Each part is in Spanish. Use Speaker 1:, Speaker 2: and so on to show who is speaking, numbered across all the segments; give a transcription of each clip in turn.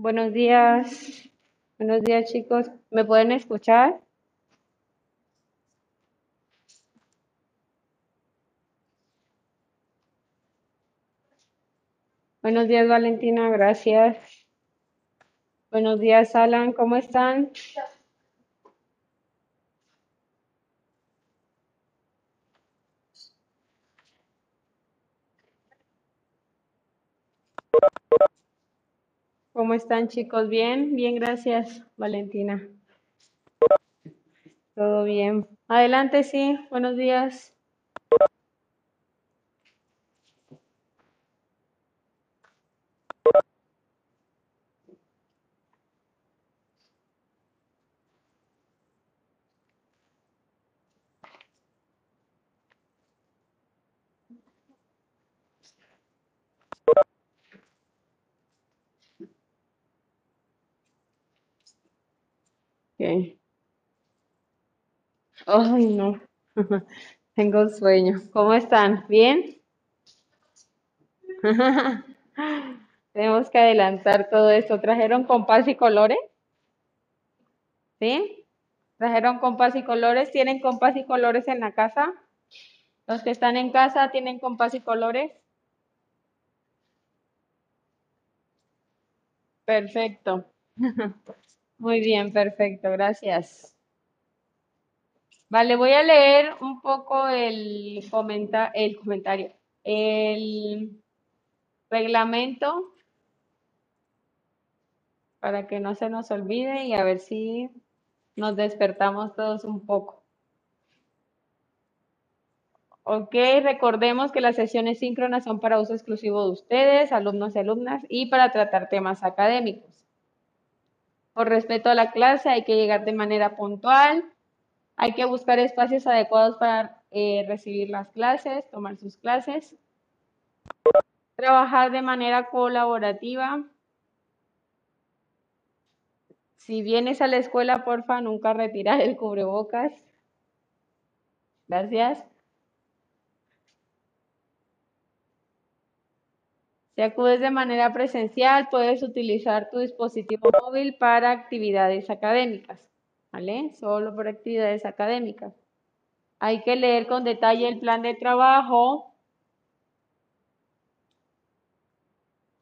Speaker 1: Buenos días. Buenos días, chicos. ¿Me pueden escuchar? Buenos días, Valentina. Gracias. Buenos días, Alan. ¿Cómo están? ¿Cómo están, chicos? Bien, bien, gracias, Valentina. Todo bien. Adelante, sí. Buenos días. Ay, no. Tengo sueño. ¿Cómo están? ¿Bien? Tenemos que adelantar todo esto. ¿Trajeron compás y colores? ¿Sí? ¿Trajeron compás y colores? ¿Tienen compás y colores en la casa? Los que están en casa tienen compás y colores. Perfecto. Muy bien, perfecto, gracias. Vale, voy a leer un poco el, comenta el comentario, el reglamento para que no se nos olvide y a ver si nos despertamos todos un poco. Ok, recordemos que las sesiones síncronas son para uso exclusivo de ustedes, alumnos y alumnas, y para tratar temas académicos. Por respeto a la clase hay que llegar de manera puntual, hay que buscar espacios adecuados para eh, recibir las clases, tomar sus clases, trabajar de manera colaborativa. Si vienes a la escuela, porfa, nunca retirar el cubrebocas. Gracias. Si acudes de manera presencial, puedes utilizar tu dispositivo móvil para actividades académicas, ¿vale? Solo para actividades académicas. Hay que leer con detalle el plan de trabajo.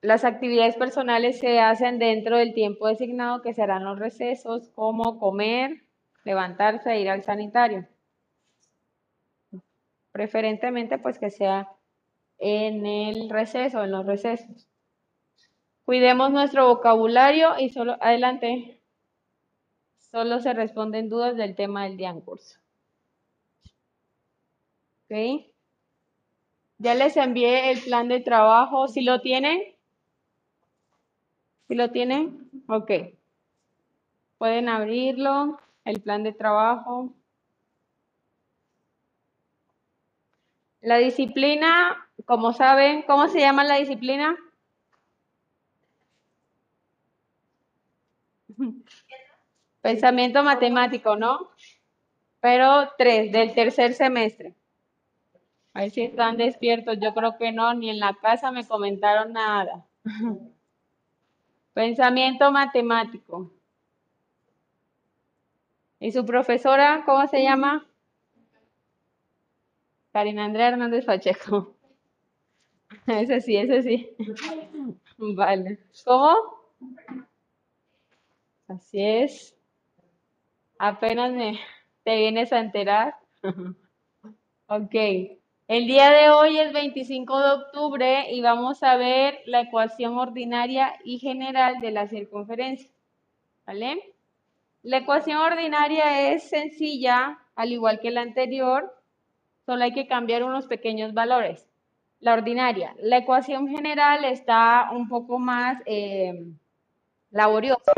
Speaker 1: Las actividades personales se hacen dentro del tiempo designado que serán los recesos, como comer, levantarse e ir al sanitario. Preferentemente, pues que sea en el receso, en los recesos. Cuidemos nuestro vocabulario y solo, adelante, solo se responden dudas del tema del día en curso. ¿Ok? Ya les envié el plan de trabajo. ¿Si lo tienen? ¿Si lo tienen? Ok. Pueden abrirlo, el plan de trabajo. La disciplina como saben, ¿cómo se llama la disciplina? Pensamiento matemático, ¿no? Pero tres, del tercer semestre. A ver si están despiertos. Yo creo que no, ni en la casa me comentaron nada. Pensamiento matemático. ¿Y su profesora, cómo se llama? Karina Andrea Hernández Pacheco. Ese sí, ese sí. Vale. ¿Cómo? Así es. Apenas me te vienes a enterar. ok. El día de hoy es 25 de octubre y vamos a ver la ecuación ordinaria y general de la circunferencia. ¿Vale? La ecuación ordinaria es sencilla, al igual que la anterior, solo hay que cambiar unos pequeños valores la ordinaria. La ecuación general está un poco más eh, laboriosa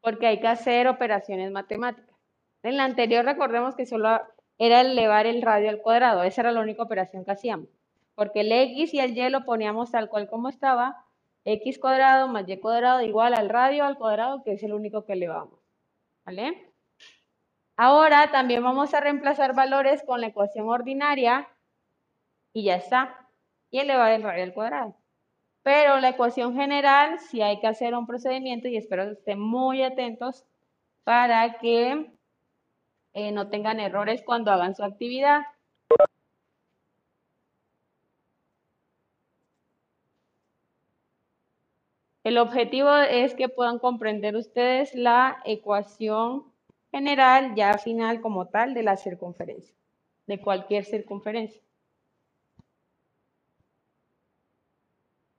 Speaker 1: porque hay que hacer operaciones matemáticas. En la anterior recordemos que solo era elevar el radio al cuadrado, esa era la única operación que hacíamos, porque el x y el y lo poníamos tal cual como estaba, x cuadrado más y cuadrado igual al radio al cuadrado, que es el único que elevamos. ¿Vale? Ahora también vamos a reemplazar valores con la ecuación ordinaria y ya está y elevar el radio al cuadrado. Pero la ecuación general sí hay que hacer un procedimiento y espero que estén muy atentos para que eh, no tengan errores cuando hagan su actividad. El objetivo es que puedan comprender ustedes la ecuación general, ya final como tal, de la circunferencia, de cualquier circunferencia.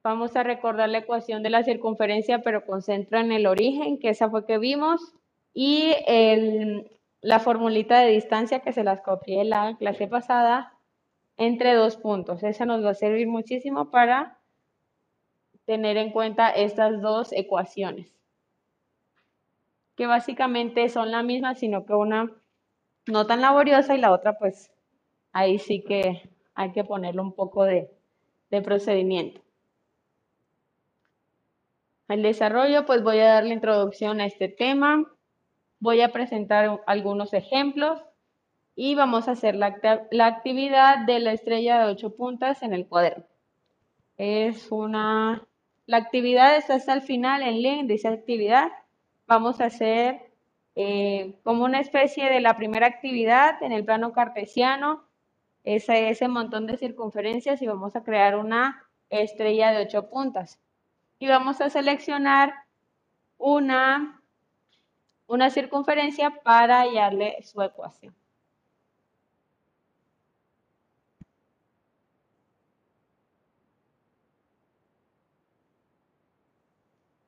Speaker 1: Vamos a recordar la ecuación de la circunferencia, pero concentra en el origen, que esa fue que vimos, y la formulita de distancia que se las copié en la clase pasada entre dos puntos. Esa nos va a servir muchísimo para tener en cuenta estas dos ecuaciones, que básicamente son la misma, sino que una no tan laboriosa y la otra pues ahí sí que hay que ponerle un poco de, de procedimiento. El desarrollo, pues voy a dar la introducción a este tema, voy a presentar algunos ejemplos y vamos a hacer la, la actividad de la estrella de ocho puntas en el cuaderno. Es una la actividad está hasta el final, el link esa actividad. Vamos a hacer eh, como una especie de la primera actividad en el plano cartesiano, ese, ese montón de circunferencias y vamos a crear una estrella de ocho puntas. Y vamos a seleccionar una, una circunferencia para hallarle su ecuación.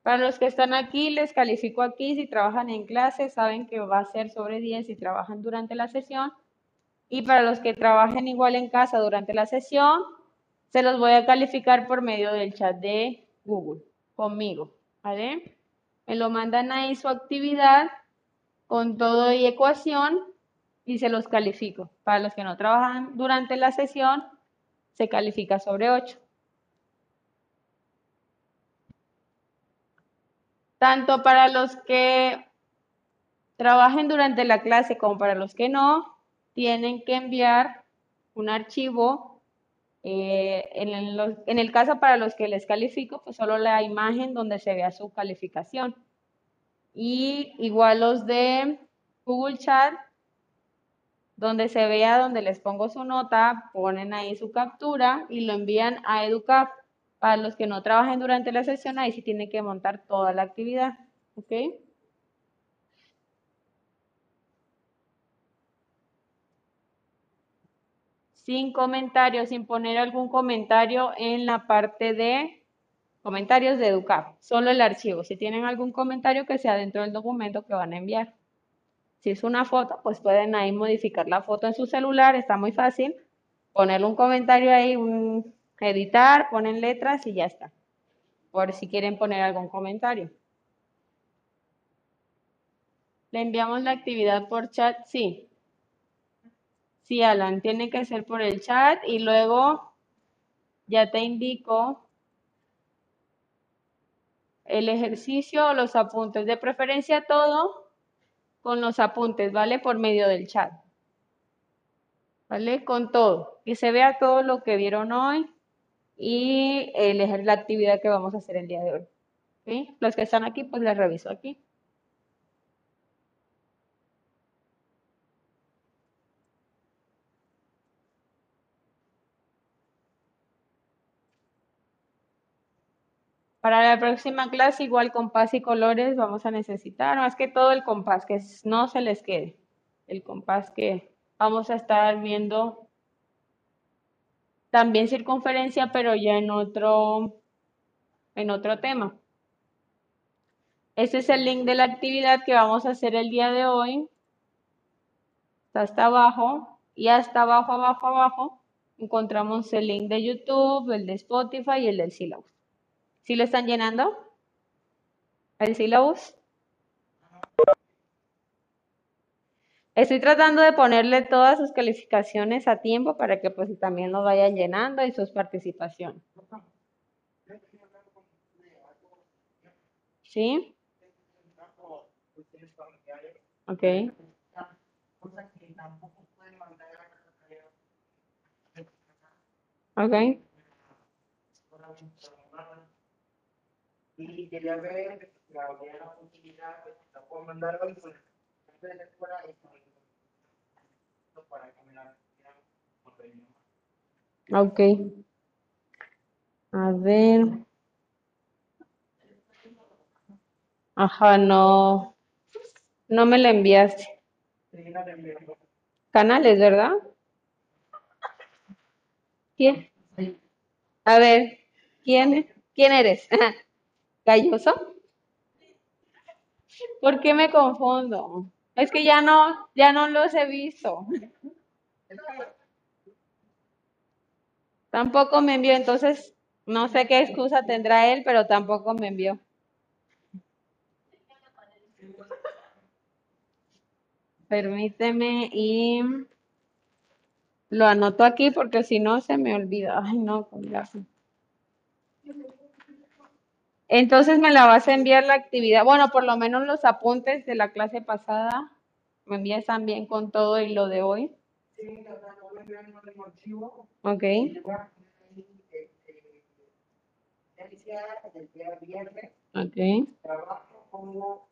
Speaker 1: Para los que están aquí, les califico aquí. Si trabajan en clase, saben que va a ser sobre 10 si trabajan durante la sesión. Y para los que trabajen igual en casa durante la sesión, se los voy a calificar por medio del chat de Google, conmigo. ¿Vale? Me lo mandan ahí su actividad con todo y ecuación y se los califico. Para los que no trabajan durante la sesión, se califica sobre 8. tanto para los que trabajen durante la clase como para los que no, tienen que enviar un archivo. Eh, en, en, el, caso para los que les califico, pues solo la imagen donde se vea su calificación. Y igual los de Google Chat, donde se vea, donde les pongo su nota, ponen ahí su captura y lo envían a Educap. Para los que no trabajen durante la sesión, ahí sí tienen que montar toda la actividad. ¿Ok? Sin comentarios, sin poner algún comentario en la parte de comentarios de educar. Solo el archivo. Si tienen algún comentario que sea dentro del documento que van a enviar. Si es una foto, pues pueden ahí modificar la foto en su celular. Está muy fácil. Ponerle un comentario ahí, un editar, ponen letras y ya está. Por si quieren poner algún comentario. ¿Le enviamos la actividad por chat? Sí. Sí, Alan, tiene que ser por el chat y luego ya te indico el ejercicio o los apuntes. De preferencia todo con los apuntes, ¿vale? Por medio del chat. ¿Vale? Con todo. Que se vea todo lo que vieron hoy y elegir la actividad que vamos a hacer el día de hoy. Los que están aquí, pues les reviso aquí. Para la próxima clase, igual compás y colores vamos a necesitar, más que todo el compás, que no se les quede. El compás que vamos a estar viendo también circunferencia, pero ya en otro, en otro tema. Este es el link de la actividad que vamos a hacer el día de hoy. Está hasta abajo y hasta abajo, abajo, abajo encontramos el link de YouTube, el de Spotify y el del Syllabus. ¿Sí lo están llenando? ¿El Syllabus? Estoy tratando de ponerle todas sus calificaciones a tiempo para que pues también lo vayan llenando y sus participaciones. ¿Sí? Ok. Ok.
Speaker 2: Y quería ver la puedo mandar hoy pues de la escuela para que me la
Speaker 1: Ok. A ver. Ajá, no. No me la enviaste. Canales, ¿verdad? ¿Quién? A ver, ¿quién, quién eres? ¿Galloso? ¿Por qué me confundo? Es que ya no, ya no los he visto. Tampoco me envió, entonces no sé qué excusa tendrá él, pero tampoco me envió. Permíteme y lo anoto aquí porque si no se me olvida. Ay, no, con Entonces me la vas a enviar la actividad. Bueno, por lo menos los apuntes de la clase pasada. Me envías también con todo y lo de hoy. Sí, Ok. Ok. Trabajo como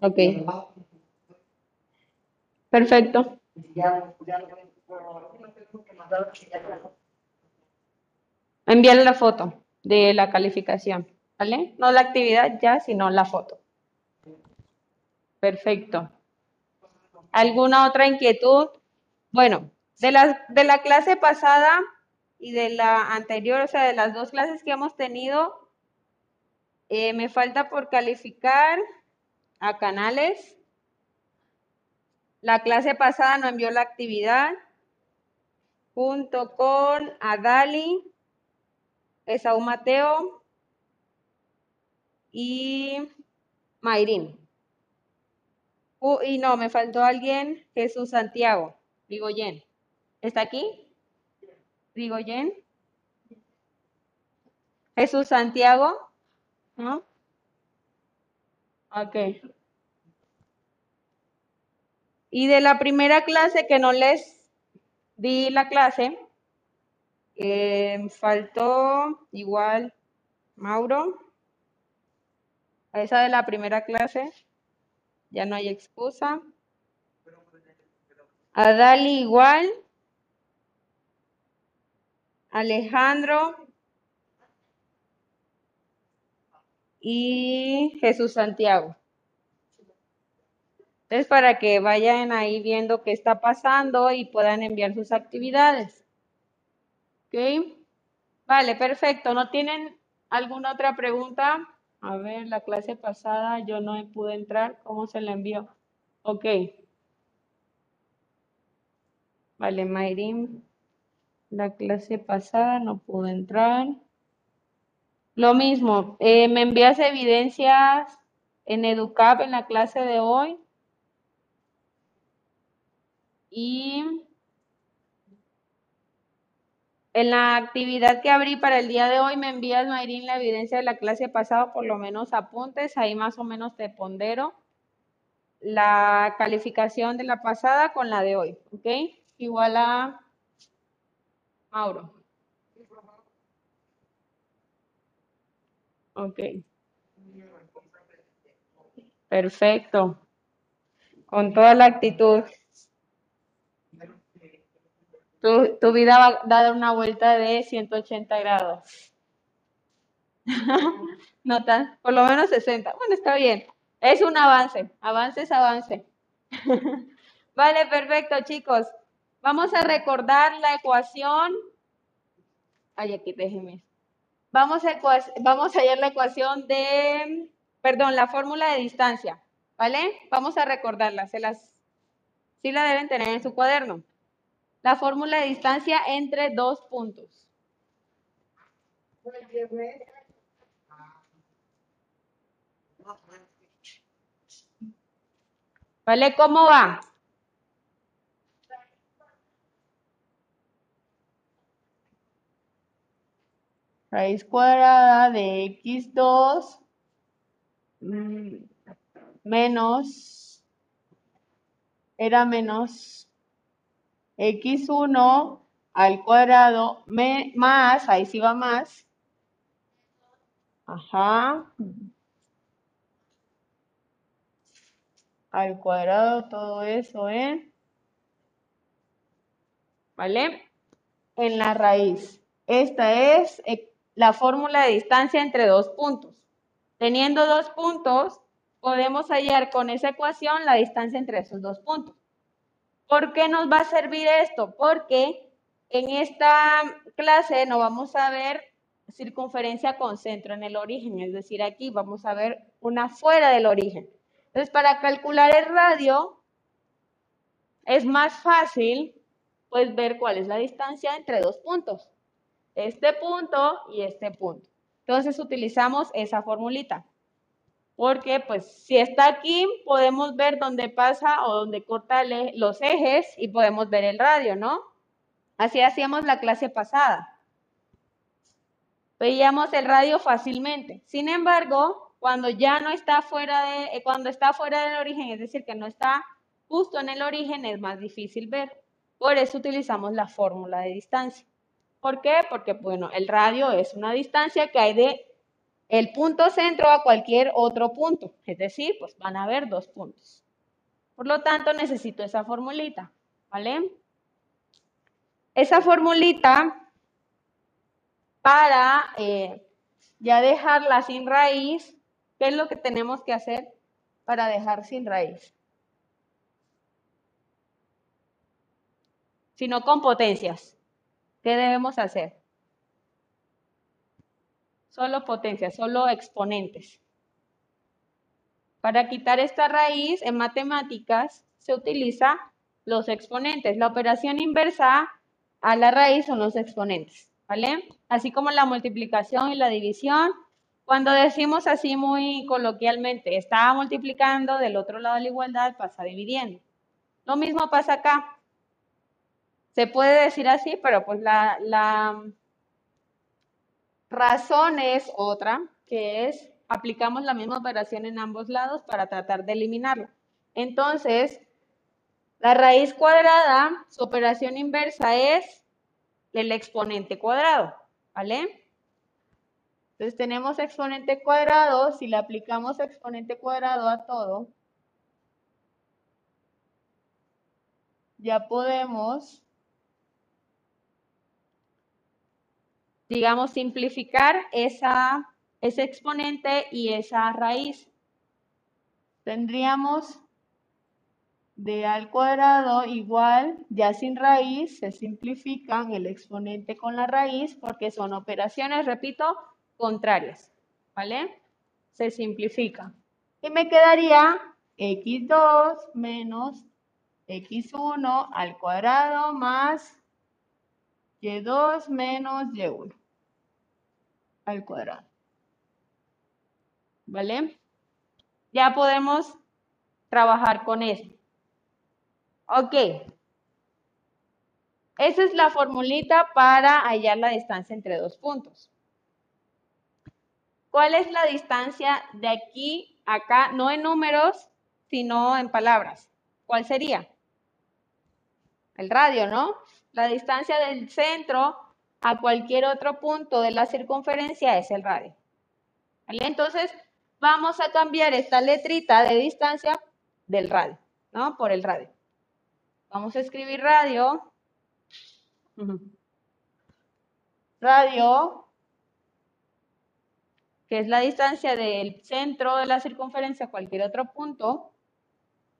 Speaker 1: Ok. Perfecto. Envíale la foto de la calificación, ¿vale? No la actividad ya, sino la foto. Perfecto. ¿Alguna otra inquietud? Bueno, de la, de la clase pasada y de la anterior, o sea, de las dos clases que hemos tenido, eh, me falta por calificar a Canales. La clase pasada no envió la actividad junto con Adali, Esaú Mateo y Mayrín. Uh, y no, me faltó alguien, Jesús Santiago, Yen. ¿Está aquí? Yen. Jesús Santiago. ¿No? Ok. Y de la primera clase que no les di la clase, eh, faltó igual Mauro. Esa de la primera clase, ya no hay excusa. Adali igual. Alejandro. y Jesús Santiago. Entonces, para que vayan ahí viendo qué está pasando y puedan enviar sus actividades. ¿Ok? Vale, perfecto. ¿No tienen alguna otra pregunta? A ver, la clase pasada yo no pude entrar. ¿Cómo se la envió? Ok. Vale, Mayrim. La clase pasada no pude entrar. Lo mismo, eh, me envías evidencias en EduCap en la clase de hoy. Y en la actividad que abrí para el día de hoy me envías, Mayrin, la evidencia de la clase pasada, por lo menos apuntes, ahí más o menos te pondero la calificación de la pasada con la de hoy, ¿ok? Igual a Mauro. Ok. Perfecto. Con toda la actitud. Tu, tu vida va a dar una vuelta de 180 grados. no tan, por lo menos 60. Bueno, está bien. Es un avance. Avance es avance. vale, perfecto, chicos. Vamos a recordar la ecuación. Ay, aquí déjenme. Vamos a, vamos a hallar la ecuación de, perdón, la fórmula de distancia, ¿vale? Vamos a recordarla, se las, sí la deben tener en su cuaderno. La fórmula de distancia entre dos puntos. ¿Vale? ¿Cómo va? raíz cuadrada de x2 mm, menos, era menos x1 al cuadrado más, ahí sí va más. Ajá. Al cuadrado todo eso en, ¿vale? En la raíz. Esta es eh, la fórmula de distancia entre dos puntos. Teniendo dos puntos, podemos hallar con esa ecuación la distancia entre esos dos puntos. ¿Por qué nos va a servir esto? Porque en esta clase no vamos a ver circunferencia con centro en el origen, es decir, aquí vamos a ver una fuera del origen. Entonces, para calcular el radio, es más fácil pues ver cuál es la distancia entre dos puntos este punto y este punto. Entonces utilizamos esa formulita. Porque pues si está aquí, podemos ver dónde pasa o dónde corta los ejes y podemos ver el radio, ¿no? Así hacíamos la clase pasada. Veíamos el radio fácilmente. Sin embargo, cuando ya no está fuera de, eh, cuando está fuera del origen, es decir, que no está justo en el origen, es más difícil ver. Por eso utilizamos la fórmula de distancia. ¿Por qué? Porque, bueno, el radio es una distancia que hay de el punto centro a cualquier otro punto. Es decir, pues van a haber dos puntos. Por lo tanto, necesito esa formulita, ¿vale? Esa formulita para eh, ya dejarla sin raíz, ¿qué es lo que tenemos que hacer para dejar sin raíz? Sino con potencias. ¿Qué debemos hacer? Solo potencia, solo exponentes. Para quitar esta raíz en matemáticas se utiliza los exponentes. La operación inversa a la raíz son los exponentes, ¿vale? Así como la multiplicación y la división. Cuando decimos así muy coloquialmente, está multiplicando, del otro lado de la igualdad pasa dividiendo. Lo mismo pasa acá. Se puede decir así, pero pues la, razón es otra, que es aplicamos la misma operación en ambos lados para tratar de eliminarla. Entonces, la raíz cuadrada, su operación inversa es el exponente cuadrado, ¿vale? Entonces tenemos exponente cuadrado, si le aplicamos exponente cuadrado a todo, ya podemos digamos, simplificar esa, ese exponente y esa raíz. Tendríamos de al cuadrado igual, ya sin raíz, se simplifican el exponente con la raíz porque son operaciones, repito, contrarias, ¿vale? Se simplifica. Y me quedaría x2 menos x1 al cuadrado más y2 menos y1 al cuadrado. ¿Vale? Ya podemos trabajar con eso. Ok. Esa es la formulita para hallar la distancia entre dos puntos. ¿Cuál es la distancia de aquí a acá? No en números, sino en palabras. ¿Cuál sería? El radio, ¿no? La distancia del centro a cualquier otro punto de la circunferencia es el radio. Entonces, vamos a cambiar esta letrita de distancia del radio, ¿no? Por el radio. Vamos a escribir radio. Radio, que es la distancia del centro de la circunferencia a cualquier otro punto.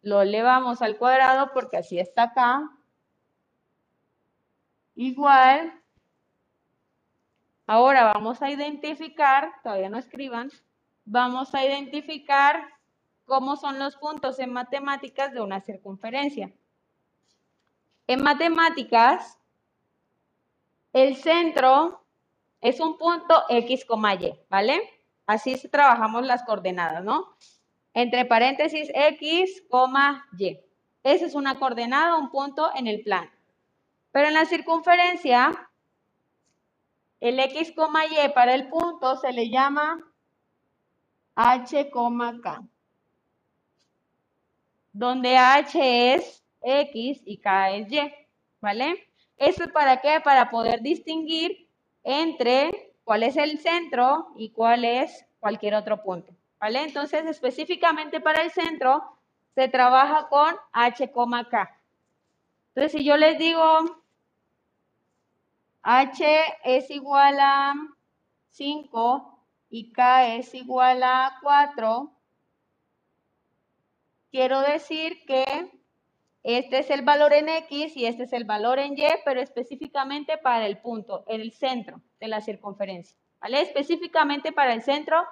Speaker 1: Lo elevamos al cuadrado porque así está acá igual, ahora vamos a identificar, todavía no escriban, vamos a identificar cómo son los puntos en matemáticas de una circunferencia. En matemáticas, el centro es un punto X, Y, ¿vale? Así trabajamos las coordenadas, ¿no? Entre paréntesis X, Y. Esa es una coordenada, un punto en el plano. Pero en la circunferencia, el x, y para el punto se le llama h, k. Donde h es x y k es y, ¿vale? ¿Esto es para qué? Para poder distinguir entre cuál es el centro y cuál es cualquier otro punto. ¿Vale? Entonces, específicamente para el centro, se trabaja con h, k. Entonces, si yo les digo h es igual a 5 y k es igual a 4, quiero decir que este es el valor en X y este es el valor en Y, pero específicamente para el punto, el centro de la circunferencia. ¿Vale? Específicamente para el centro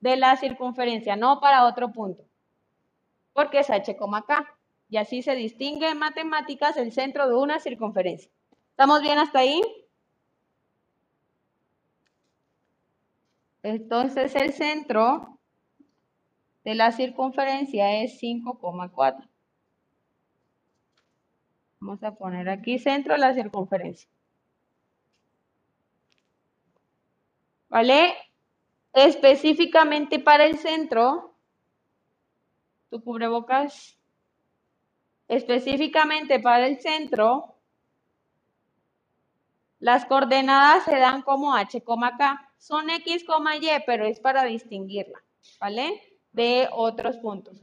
Speaker 1: de la circunferencia, no para otro punto. Porque es H, K. Y así se distingue en matemáticas el centro de una circunferencia. ¿Estamos bien hasta ahí? Entonces el centro de la circunferencia es 5,4. Vamos a poner aquí centro de la circunferencia. ¿Vale? Específicamente para el centro, tu cubrebocas, específicamente para el centro, las coordenadas se dan como h, k. Son x, y, pero es para distinguirla, ¿vale? De otros puntos.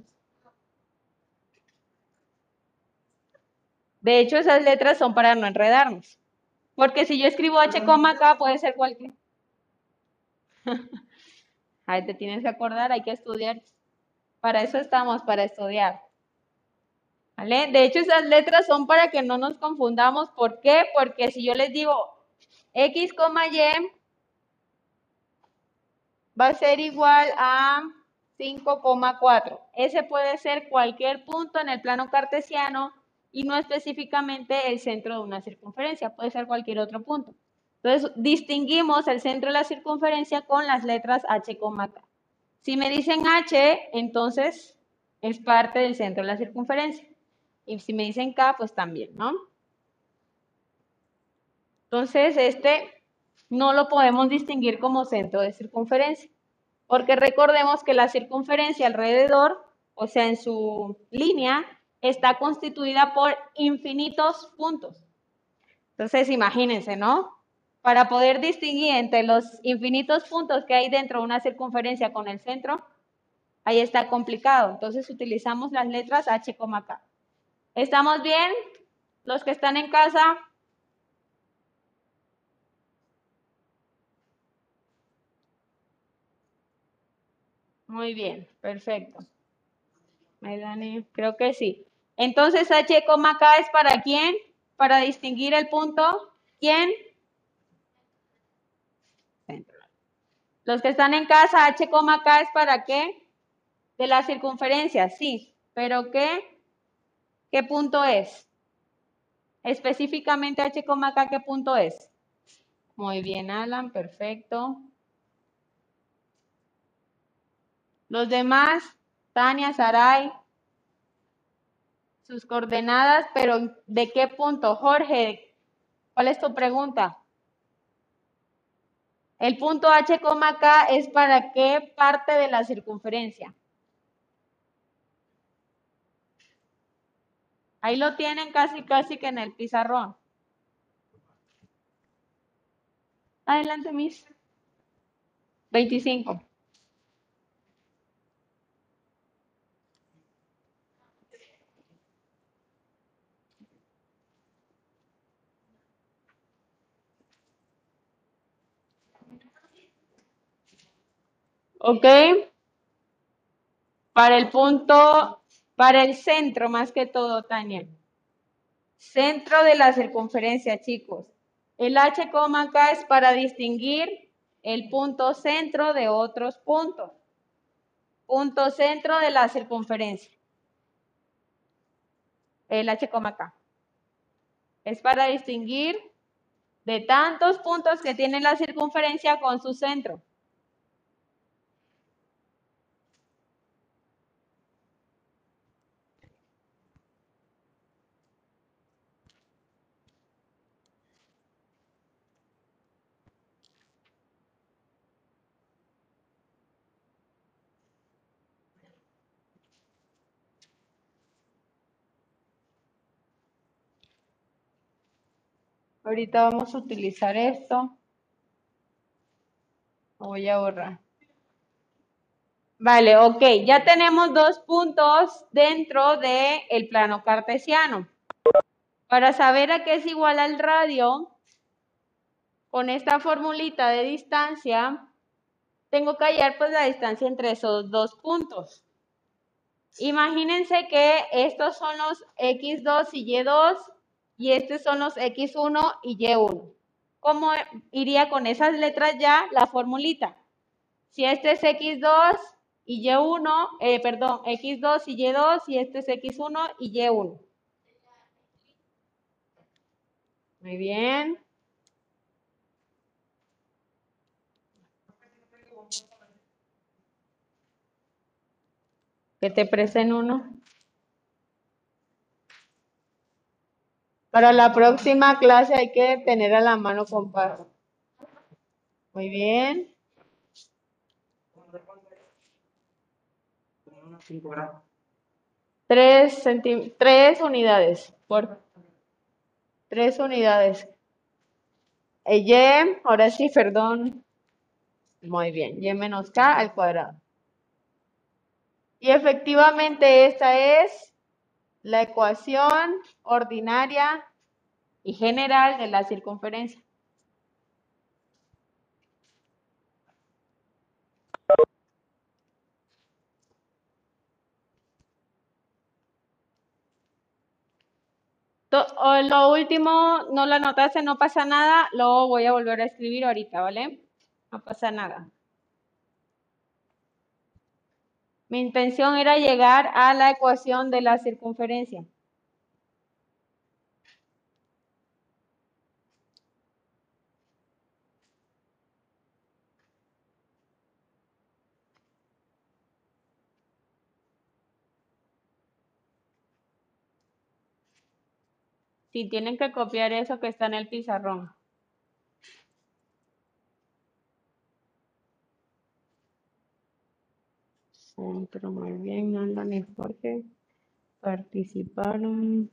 Speaker 1: De hecho, esas letras son para no enredarnos. Porque si yo escribo H, K, puede ser cualquier. Ahí te tienes que acordar, hay que estudiar. Para eso estamos, para estudiar. ¿Vale? De hecho, esas letras son para que no nos confundamos. ¿Por qué? Porque si yo les digo X, Y, va a ser igual a 5,4. Ese puede ser cualquier punto en el plano cartesiano y no específicamente el centro de una circunferencia, puede ser cualquier otro punto. Entonces, distinguimos el centro de la circunferencia con las letras H, K. Si me dicen H, entonces es parte del centro de la circunferencia. Y si me dicen K, pues también, ¿no? Entonces, este no lo podemos distinguir como centro de circunferencia, porque recordemos que la circunferencia alrededor, o sea, en su línea, está constituida por infinitos puntos. Entonces, imagínense, ¿no? Para poder distinguir entre los infinitos puntos que hay dentro de una circunferencia con el centro, ahí está complicado. Entonces, utilizamos las letras H, K. ¿Estamos bien? Los que están en casa. Muy bien, perfecto. Creo que sí. Entonces, H, K es para quién? Para distinguir el punto. ¿Quién? Los que están en casa, H, K es para qué? De la circunferencia, sí. ¿Pero qué? ¿Qué punto es? Específicamente H, K, ¿qué punto es? Muy bien, Alan, perfecto. Los demás, Tania, Saray, sus coordenadas, pero ¿de qué punto? Jorge, ¿cuál es tu pregunta? El punto H, K es para qué parte de la circunferencia. Ahí lo tienen casi, casi que en el pizarrón. Adelante, Miss. 25. ¿Ok? Para el punto, para el centro más que todo, Tania. Centro de la circunferencia, chicos. El H, K es para distinguir el punto centro de otros puntos. Punto centro de la circunferencia. El H, K. Es para distinguir de tantos puntos que tiene la circunferencia con su centro. Ahorita vamos a utilizar esto. Voy a borrar. Vale, ok, ya tenemos dos puntos dentro del el plano cartesiano. Para saber a qué es igual al radio, con esta formulita de distancia, tengo que hallar pues la distancia entre esos dos puntos. Imagínense que estos son los X2 y Y2 y estos son los X1 y Y1. ¿Cómo iría con esas letras ya la formulita? Si este es X2 y Y1, eh, perdón, X2 y Y2 y este es X1 y Y1. Muy bien. Que te presen uno. Para la próxima clase hay que tener a la mano compás. Muy bien. Tres, tres unidades. Por tres unidades. Y, ahora sí, perdón. Muy bien. Y menos K al cuadrado. Y efectivamente esta es la ecuación ordinaria y general de la circunferencia. Lo último, no lo anotaste, no pasa nada, lo voy a volver a escribir ahorita, ¿vale? No pasa nada. Mi intención era llegar a la ecuación de la circunferencia. Si tienen que copiar eso que está en el pizarrón. Pero muy bien, no ni porque participaron.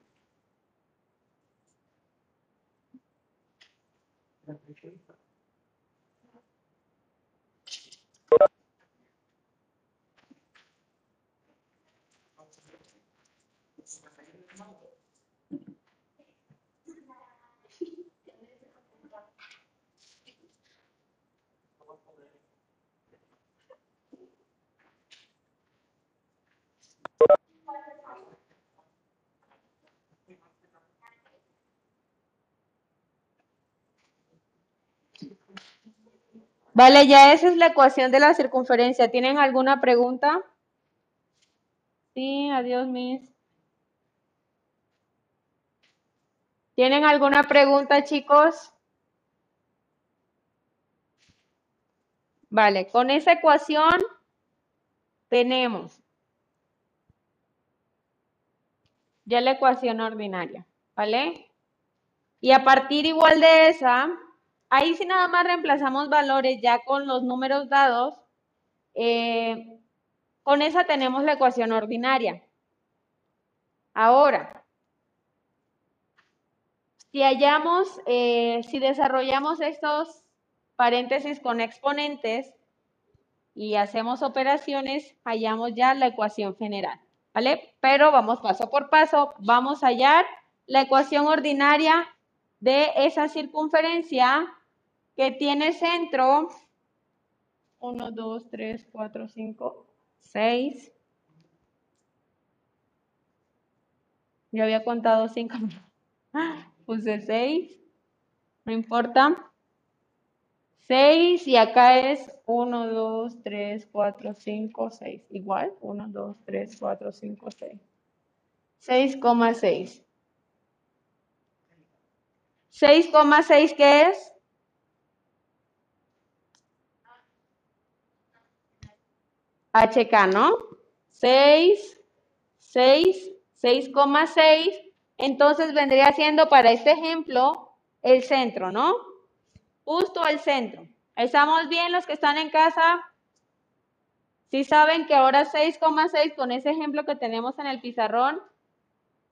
Speaker 1: Vale, ya esa es la ecuación de la circunferencia. ¿Tienen alguna pregunta? Sí, adiós, Miss. ¿Tienen alguna pregunta, chicos? Vale, con esa ecuación tenemos ya la ecuación ordinaria, ¿vale? Y a partir igual de esa, Ahí si nada más reemplazamos valores ya con los números dados, eh, con esa tenemos la ecuación ordinaria. Ahora, si hallamos, eh, si desarrollamos estos paréntesis con exponentes y hacemos operaciones, hallamos ya la ecuación general, ¿vale? Pero vamos paso por paso, vamos a hallar la ecuación ordinaria de esa circunferencia que tiene centro 1, 2, 3, 4, 5, 6. Yo había contado 5. Puse 6. No importa. 6 y acá es 1, 2, 3, 4, 5, 6. Igual. 1, 2, 3, 4, 5, 6. 6,6. 6,6 ¿qué es? HK, ¿no? 6, 6, 6,6. Entonces vendría siendo para este ejemplo el centro, ¿no? Justo al centro. ¿Estamos bien los que están en casa? Si saben que ahora 6,6 con ese ejemplo que tenemos en el pizarrón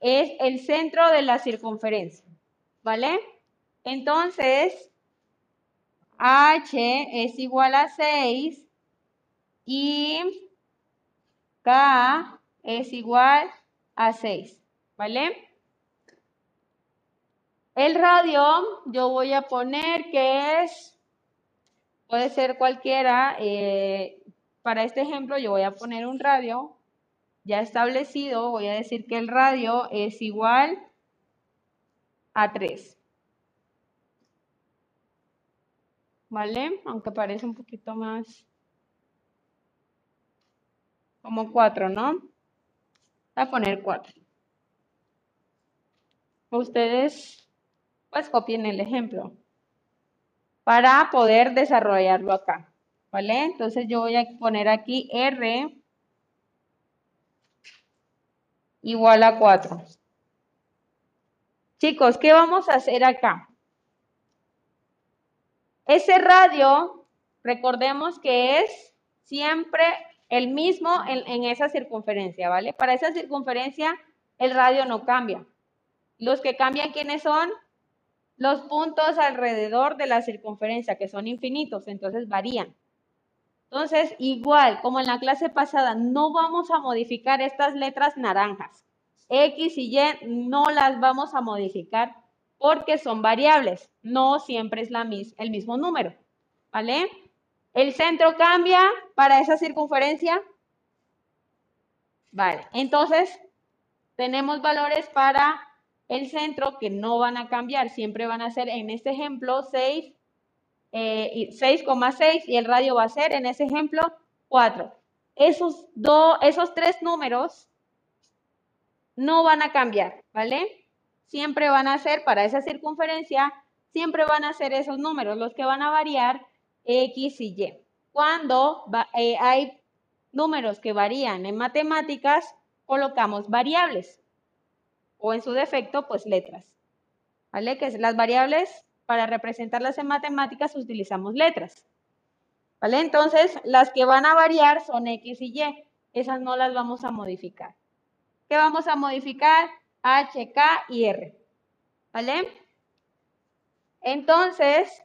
Speaker 1: es el centro de la circunferencia, ¿vale? Entonces, H es igual a 6 y K es igual a 6, ¿vale? El radio, yo voy a poner que es, puede ser cualquiera, eh, para este ejemplo yo voy a poner un radio ya establecido, voy a decir que el radio es igual a 3. ¿Vale? Aunque parece un poquito más como 4, ¿no? Voy a poner 4. Ustedes pues copien el ejemplo para poder desarrollarlo acá. ¿Vale? Entonces yo voy a poner aquí R igual a 4. Chicos, ¿qué vamos a hacer acá? Ese radio, recordemos que es siempre el mismo en, esa circunferencia, ¿vale? Para esa circunferencia el radio no cambia. Los que cambian, ¿quiénes son? los puntos alrededor de la circunferencia, que son infinitos, entonces varían. Entonces, igual, como en la clase pasada, no vamos a modificar estas letras naranjas. X y Y no las vamos a modificar porque son variables, no siempre es la el mismo número, ¿vale? ¿El centro cambia para esa circunferencia? Vale, entonces tenemos valores para el centro que no van a cambiar, siempre van a ser en este ejemplo 6, 6,6 eh, y el radio va a ser en ese ejemplo 4. Esos, esos tres números no van a cambiar, ¿vale? Siempre van a ser para esa circunferencia, siempre van a ser esos números los que van a variar X y Y. Cuando eh, hay números que varían en matemáticas, colocamos variables o en su defecto, pues letras. ¿Vale? Que las variables, para representarlas en matemáticas, utilizamos letras. ¿Vale? Entonces, las que van a variar son X y Y. Esas no las vamos a modificar. ¿Qué vamos a modificar? H, K y R. ¿Vale? Entonces,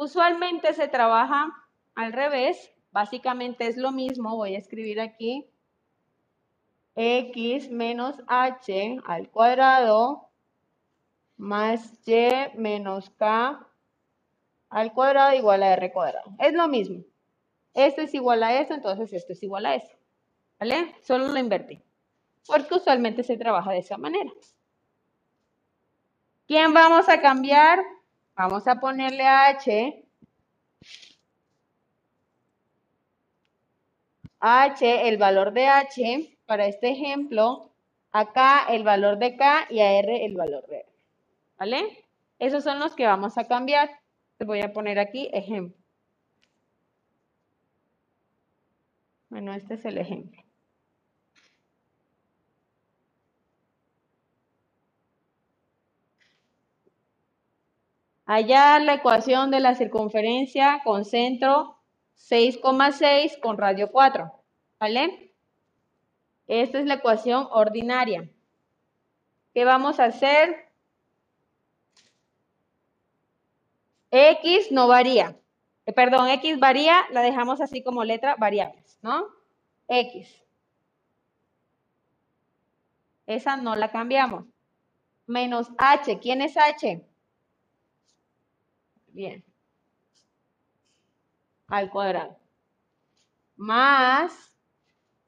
Speaker 1: usualmente se trabaja al revés. Básicamente es lo mismo. Voy a escribir aquí x menos h al cuadrado más y menos k al cuadrado igual a r cuadrado. Es lo mismo. Esto es igual a esto, entonces esto es igual a eso. ¿Vale? Solo lo invertí. Porque usualmente se trabaja de esa manera. ¿Quién vamos a cambiar? Vamos a ponerle a h. h, el valor de h, para este ejemplo, acá el valor de K y a R el valor de R. ¿Vale? Esos son los que vamos a cambiar. Te voy a poner aquí ejemplo. Bueno, este es el ejemplo. Allá la ecuación de la circunferencia con centro 6,6 con radio 4. ¿Vale? Esta es la ecuación ordinaria. ¿Qué vamos a hacer? X no varía. Eh, perdón, X varía, la dejamos así como letra variables, ¿no? X. Esa no la cambiamos. Menos H. ¿Quién es H? Bien. Al cuadrado. Más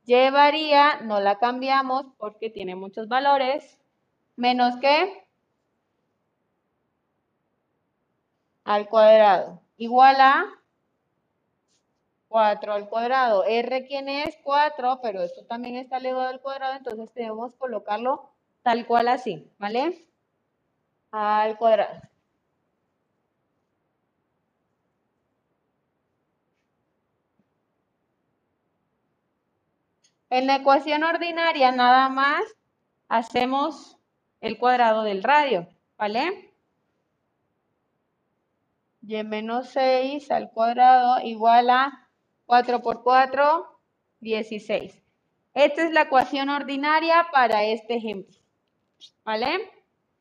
Speaker 1: Llevaría, no la cambiamos porque tiene muchos valores. Menos que al cuadrado. Igual a 4 al cuadrado. R, ¿quién es? 4, pero esto también está elevado al cuadrado, entonces debemos colocarlo tal cual así, ¿vale? Al cuadrado. En la ecuación ordinaria nada más hacemos el cuadrado del radio, ¿vale? Y menos 6 al cuadrado igual a 4 por 4, 16. Esta es la ecuación ordinaria para este ejemplo, ¿vale?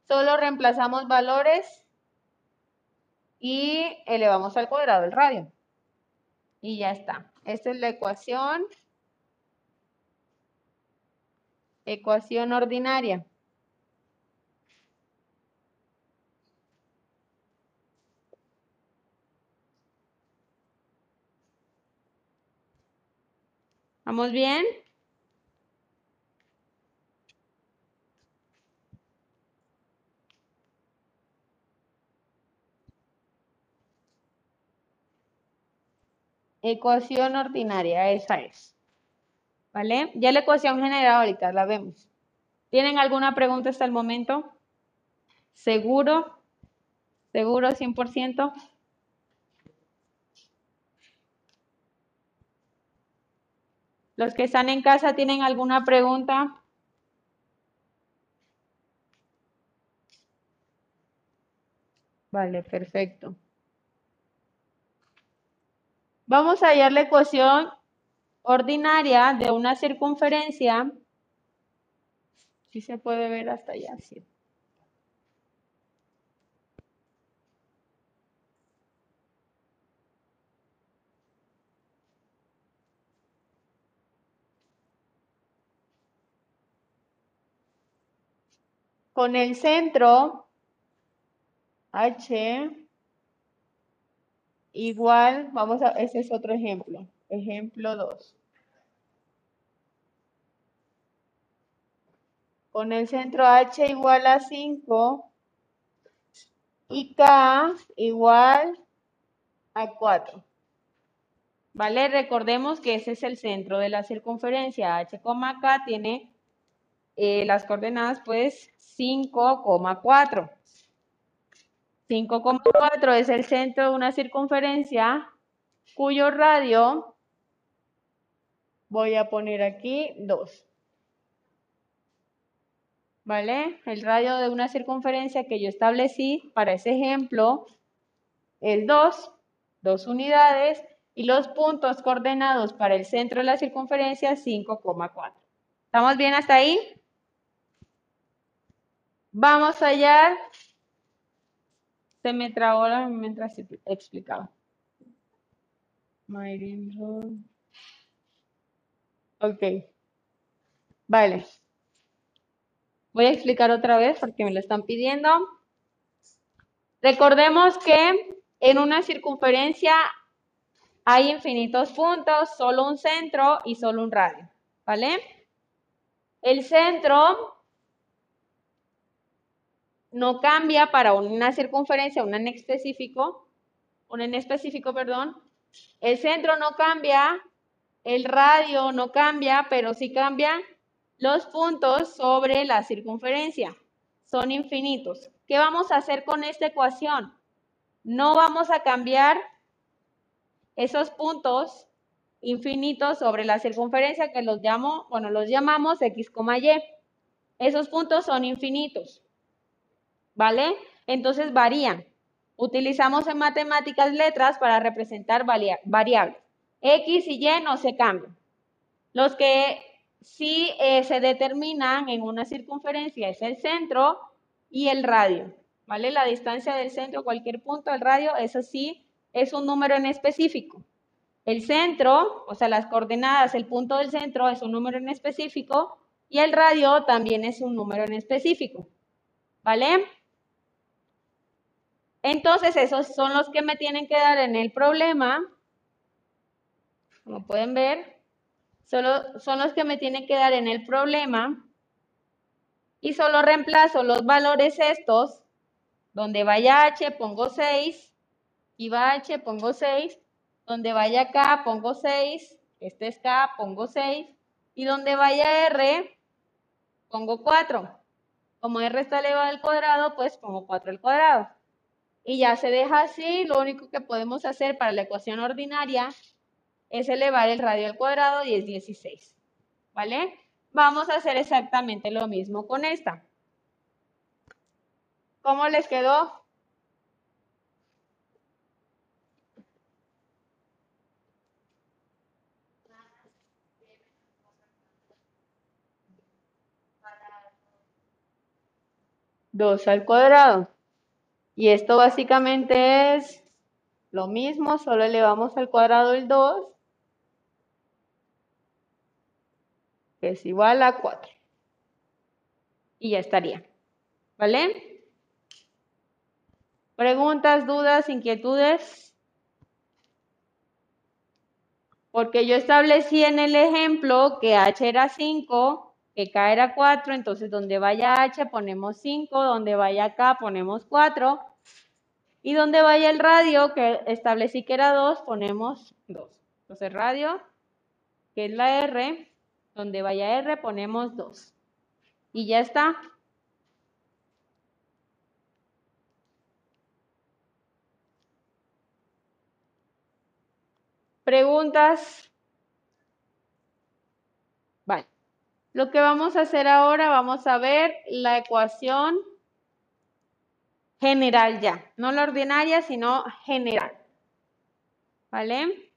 Speaker 1: solo reemplazamos valores y elevamos al cuadrado el radio. Y ya está. Esta es la ecuación. Ecuación ordinaria. ¿Vamos bien? Ecuación ordinaria, esa es. ¿Vale? Ya la ecuación general ahorita la vemos. ¿Tienen alguna pregunta hasta el momento? ¿Seguro? ¿Seguro 100%? Los que están en casa, ¿tienen alguna pregunta? Vale, perfecto. Vamos a hallar la ecuación ordinaria de una circunferencia. Si se puede ver hasta allá, sí. Con el centro H Igual, vamos a, ese es otro ejemplo. Ejemplo 2. Con el centro H igual a 5 y K igual a 4. ¿Vale? Recordemos que ese es el centro de la circunferencia. H, K tiene eh, las coordenadas pues 5,4. 5,4 es el centro de una circunferencia cuyo radio, voy a poner aquí 2. ¿Vale? El radio de una circunferencia que yo establecí para ese ejemplo es 2, 2 unidades, y los puntos coordenados para el centro de la circunferencia 5,4. ¿Estamos bien hasta ahí? Vamos a hallar se me trabó la mientras explicaba. Ok. Vale. Voy a explicar otra vez porque me lo están pidiendo. Recordemos que en una circunferencia hay infinitos puntos, solo un centro y solo un radio. ¿Vale? El centro no cambia para una circunferencia, un en específico, un en específico, perdón. El centro no cambia, el radio no cambia, pero sí cambian los puntos sobre la circunferencia. Son infinitos. ¿Qué vamos a hacer con esta ecuación? No vamos a cambiar esos puntos infinitos sobre la circunferencia que los llamo, bueno, los llamamos x, y. Esos puntos son infinitos. ¿vale? Entonces varían. Utilizamos en matemáticas letras para representar variables. X y Y no se cambian. Los que sí eh, se determinan en una circunferencia es el centro y el radio, ¿vale? La distancia del centro, cualquier punto del radio, eso sí es un número en específico. El centro, o sea, las coordenadas, el punto del centro es un número en específico y el radio también es un número en específico, ¿vale? Entonces, esos son los que me tienen que dar en el problema. Como pueden ver, solo, son los que me tienen que dar en el problema. Y solo reemplazo los valores estos. Donde vaya H, pongo 6. Y va H, pongo 6. Donde vaya K, pongo 6. Este es K, pongo 6. Y donde vaya R, pongo 4. Como R está elevado al cuadrado, pues pongo 4 al cuadrado y ya se deja así, lo único que podemos hacer para la ecuación ordinaria es elevar el radio al cuadrado y es 16, ¿vale? Vamos a hacer exactamente lo mismo con esta. ¿Cómo les quedó? 2 al cuadrado. Y esto básicamente es lo mismo, solo elevamos al cuadrado el 2, es igual a 4. Y ya estaría. ¿Vale? ¿Preguntas, dudas, inquietudes? Porque yo establecí en el ejemplo que h era 5, que k era 4, entonces donde vaya h ponemos 5, donde vaya k ponemos 4, y donde vaya el radio, que establecí que era 2, ponemos 2. Entonces radio, que es la r, donde vaya r ponemos 2. Y ya está. ¿Preguntas? Vale. Lo que vamos a hacer ahora, vamos a ver la ecuación general ya. No la ordinaria, sino general. ¿Vale?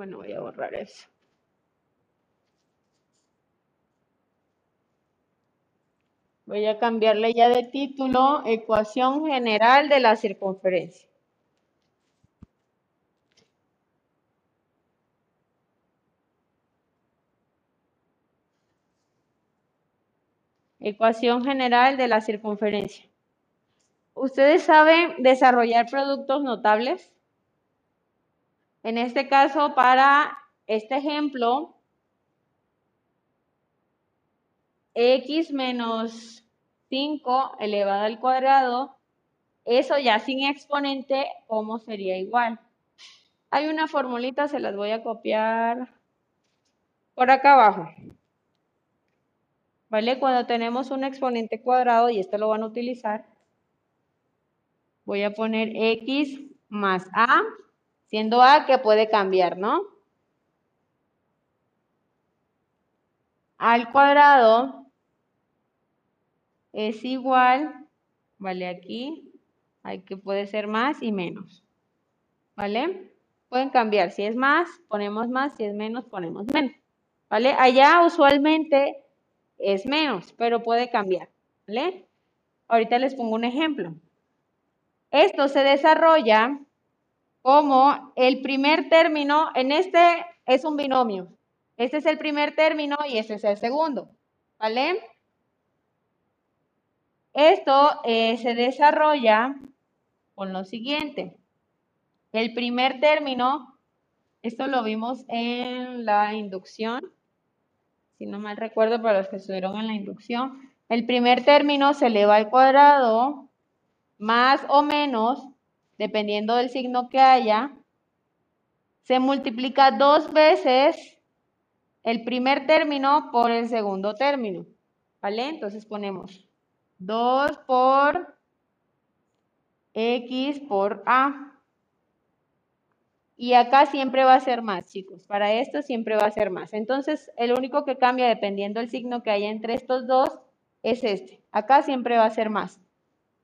Speaker 1: Bueno, voy a borrar eso. Voy a cambiarle ya de título, ecuación general de la circunferencia. Ecuación general de la circunferencia. ¿Ustedes saben desarrollar productos notables? En este caso, para este ejemplo, x menos 5 elevado al cuadrado, eso ya sin exponente, ¿cómo sería igual? Hay una formulita, se las voy a copiar por acá abajo. ¿Vale? Cuando tenemos un exponente cuadrado, y esto lo van a utilizar, voy a poner x más a siendo A que puede cambiar, ¿no? Al cuadrado es igual, ¿vale? Aquí hay que puede ser más y menos, ¿vale? Pueden cambiar, si es más, ponemos más, si es menos, ponemos menos, ¿vale? Allá usualmente es menos, pero puede cambiar, ¿vale? Ahorita les pongo un ejemplo. Esto se desarrolla como el primer término, en este es un binomio. Este es el primer término y este es el segundo, ¿vale? Esto eh, se desarrolla con lo siguiente. El primer término, esto lo vimos en la inducción, si no mal recuerdo para los que estuvieron en la inducción. El primer término se eleva al cuadrado más o menos dependiendo del signo que haya, se multiplica dos veces el primer término por el segundo término. ¿Vale? Entonces ponemos 2 por x por a. Y acá siempre va a ser más, chicos. Para esto siempre va a ser más. Entonces, el único que cambia dependiendo del signo que haya entre estos dos es este. Acá siempre va a ser más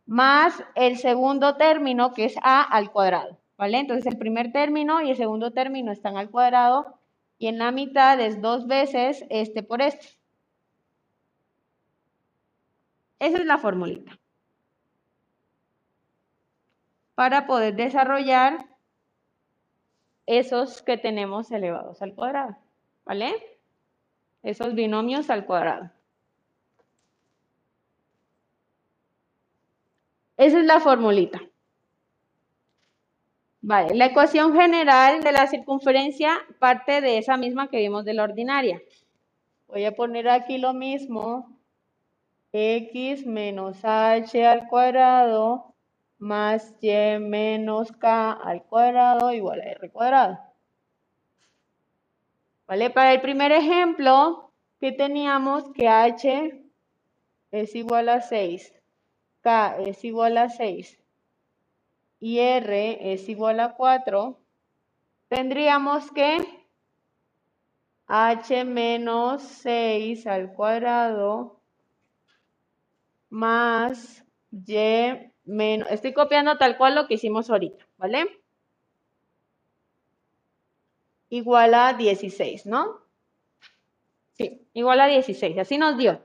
Speaker 1: más el segundo término, que es a al cuadrado, ¿vale? Entonces el primer término y el segundo término están al cuadrado y en la mitad es dos veces este por este. Esa es la formulita. Para poder desarrollar esos que tenemos elevados al cuadrado, ¿vale? Esos binomios al cuadrado. Esa es la formulita. Vale, la ecuación general de la circunferencia parte de esa misma que vimos de la ordinaria. Voy a poner aquí lo mismo. x menos h al cuadrado más y menos k al cuadrado igual a r cuadrado. ¿Vale? Para el primer ejemplo, que teníamos que h es igual a 6 K es igual a 6 y R es igual a 4, tendríamos que H menos 6 al cuadrado más y menos, estoy copiando tal cual lo que hicimos ahorita, ¿vale? Igual a 16, ¿no? Sí, igual a 16, así nos dio.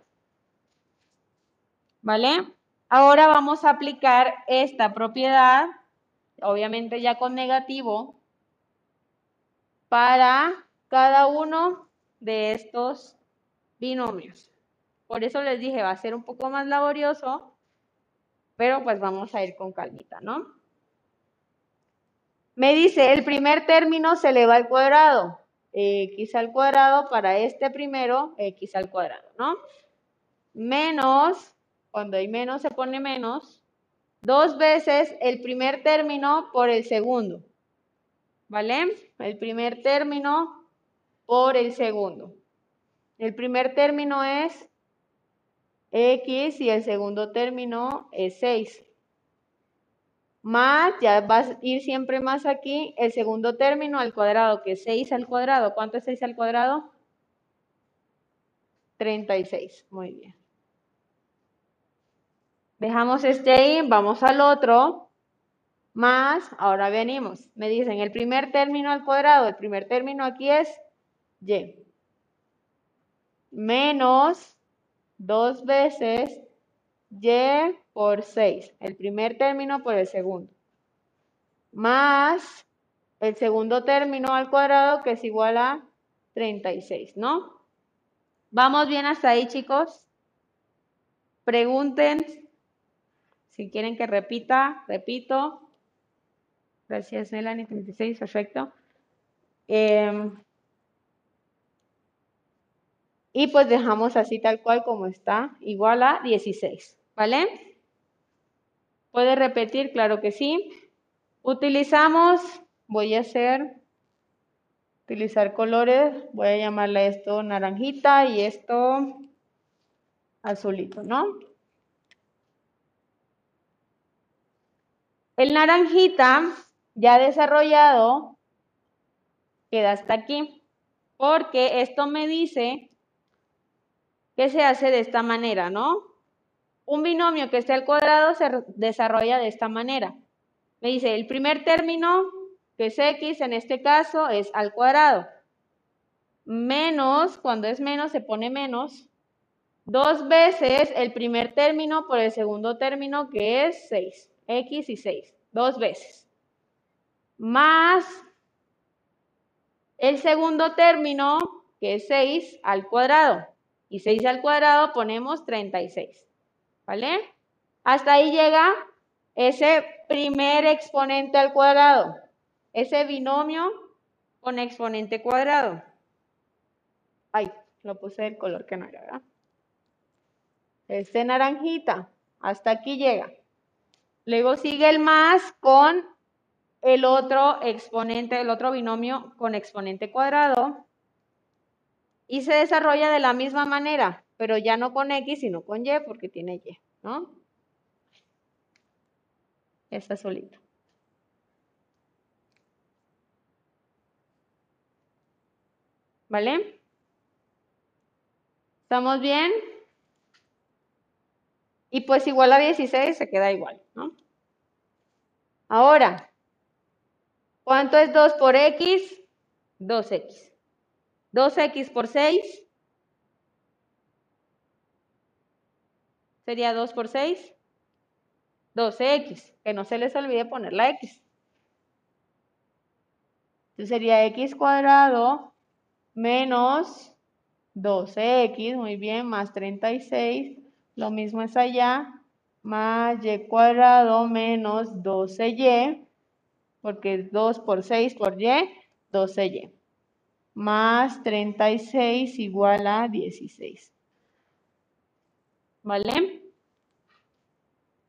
Speaker 1: ¿Vale? Ahora vamos a aplicar esta propiedad, obviamente ya con negativo, para cada uno de estos binomios. Por eso les dije, va a ser un poco más laborioso, pero pues vamos a ir con calmita, ¿no? Me dice, el primer término se eleva al cuadrado. x al cuadrado para este primero, x al cuadrado, ¿no? Menos, cuando hay menos se pone menos, dos veces el primer término por el segundo. ¿Vale? El primer término por el segundo. El primer término es x y el segundo término es 6 más, ya vas a ir siempre más aquí, el segundo término al cuadrado, que es 6 al cuadrado. ¿Cuánto es 6 al cuadrado? 36. Muy bien. Dejamos este ahí, vamos al otro. Más, ahora venimos. Me dicen el primer término al cuadrado. El primer término aquí es y. Menos dos veces y por 6, el primer término por el segundo, más el segundo término al cuadrado que es igual a 36, ¿no? ¿Vamos bien hasta ahí, chicos? Pregunten si quieren que repita, repito. Gracias, Melanie, 36, perfecto. Em, y pues dejamos así tal cual como está, igual a 16, ¿vale? ¿Puede repetir? Claro que sí. Utilizamos, voy a hacer, utilizar colores, voy a llamarle esto naranjita y esto azulito, ¿no? El naranjita ya desarrollado queda hasta aquí, porque esto me dice que se hace de esta manera, ¿no? Un binomio que esté al cuadrado se desarrolla de esta manera. Me dice, el primer término, que es x, en este caso, es al cuadrado. Menos, cuando es menos, se pone menos. Dos veces el primer término por el segundo término, que es 6. X y 6. Dos veces. Más el segundo término, que es 6 al cuadrado. Y 6 al cuadrado ponemos 36. ¿Vale? Hasta ahí llega ese primer exponente al cuadrado, ese binomio con exponente cuadrado. Ay, lo puse del color que no era, ¿verdad? Este naranjita, hasta aquí llega. Luego sigue el más con el otro exponente, el otro binomio con exponente cuadrado. Y se desarrolla de la misma manera pero ya no con X, sino con Y, porque tiene Y, ¿no? Está solito. ¿Vale? ¿Estamos bien? Y pues igual a 16 se queda igual, ¿no? Ahora, ¿cuánto es 2 por X? 2X. 2X por 6, sería 2 por 6, 12x, que no se les olvide poner la x. Entonces sería x cuadrado menos 12x, muy bien, más 36, lo mismo es allá, más y cuadrado menos 12y, porque es 2 por 6 por y, 12y, más 36 igual a 16. ¿Vale?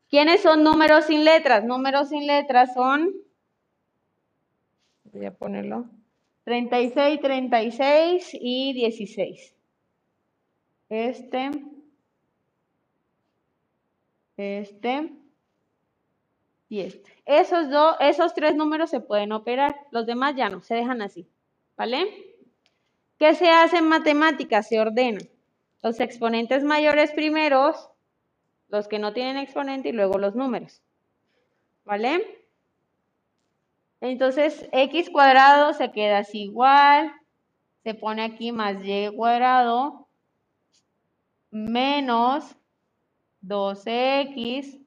Speaker 1: ¿Quiénes son números sin letras? Números sin letras son, voy a ponerlo, 36, 36 y 16. Este, este y este. Esos, dos, esos tres números se pueden operar, los demás ya no, se dejan así. ¿Vale? ¿Qué se hace en matemáticas? Se ordena los exponentes mayores primeros, los que no tienen exponente y luego los números. ¿Vale? Entonces, x cuadrado se queda así igual, se pone aquí más y cuadrado menos 2x.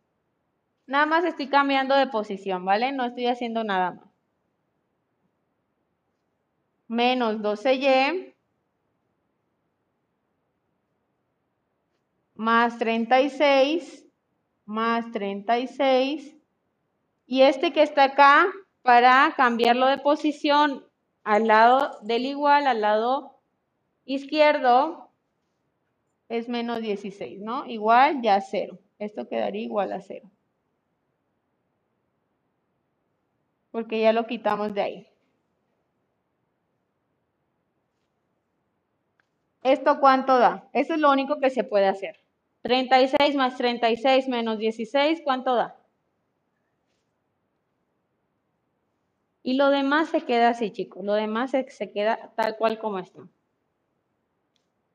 Speaker 1: Nada más estoy cambiando de posición, ¿vale? No estoy haciendo nada más. Menos 12y más 36 más 36 y este que está acá para cambiarlo de posición al lado del igual, al lado izquierdo, es menos 16, ¿no? Igual ya cero. Esto quedaría igual a cero. Porque ya lo quitamos de ahí. ¿Esto cuánto da? Eso es lo único que se puede hacer. 36 más 36 menos 16, ¿cuánto da? Y lo demás se queda así, chicos. Lo demás se, se queda tal cual como está.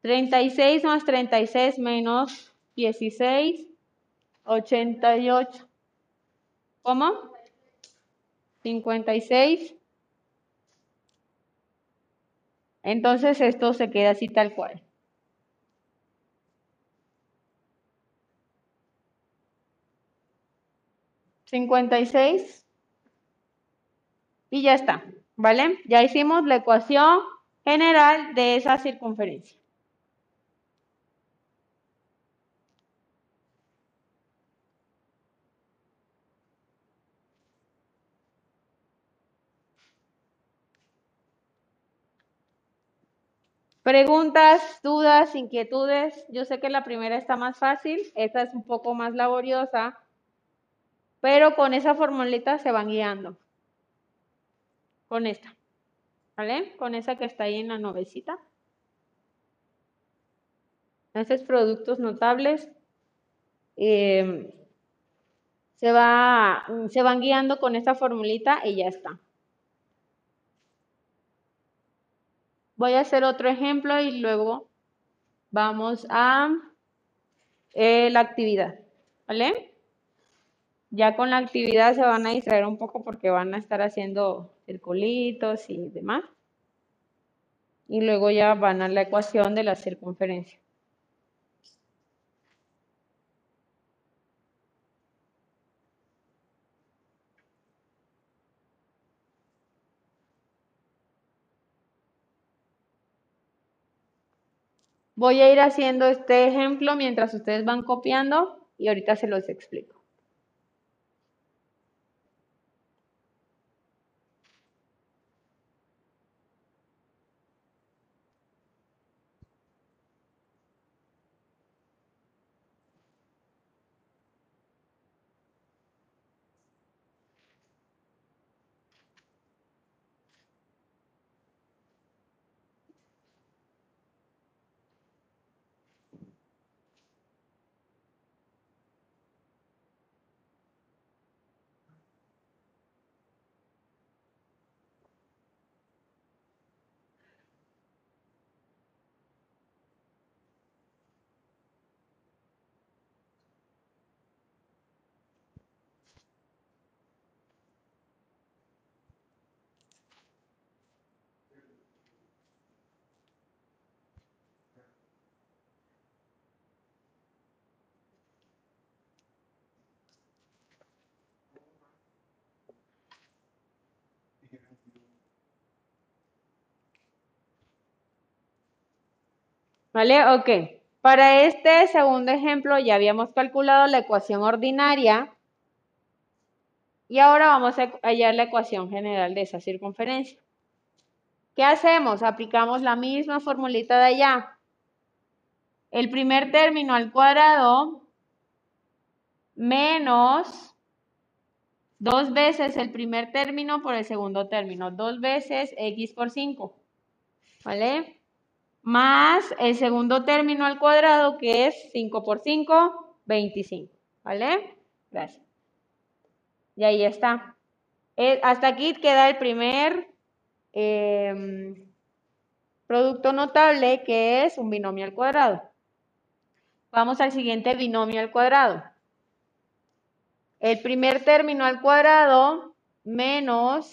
Speaker 1: 36 más 36 menos 16, 88. ¿Cómo? 56. Entonces esto se queda así tal cual. Cincuenta y seis. Y ya está, ¿vale? Ya hicimos la ecuación general de esa circunferencia. Preguntas, dudas, inquietudes. Yo sé que la primera está más fácil, esta es un poco más laboriosa, pero con esa formulita se van guiando. Con esta, ¿vale? Con esa que está ahí en la novecita. Estos productos notables. Em, se, va, se van guiando con esta formulita y ya está. Voy a hacer otro ejemplo y luego vamos a eh, la actividad, ¿vale? Ya con la actividad se van a distraer un poco porque van a estar haciendo circulitos y demás. Y luego ya van a la ecuación de la circunferencia. Voy a ir haciendo este ejemplo mientras ustedes van copiando y ahorita se los explico. ¿Vale? Ok. Para este segundo ejemplo ya habíamos calculado la ecuación ordinaria y ahora vamos a hallar la ecuación general de esa circunferencia. ¿Qué hacemos? Aplicamos la misma formulita de allá. El primer término al cuadrado menos dos veces el primer término por el segundo término. Dos veces x por 5. ¿Vale? Más el segundo término al cuadrado que es 5 por 5, 25. ¿Vale? Gracias. Y ahí está. Eh, hasta aquí queda el primer em, producto notable que es un binomio al cuadrado. Vamos al siguiente binomio al cuadrado. El primer término al cuadrado menos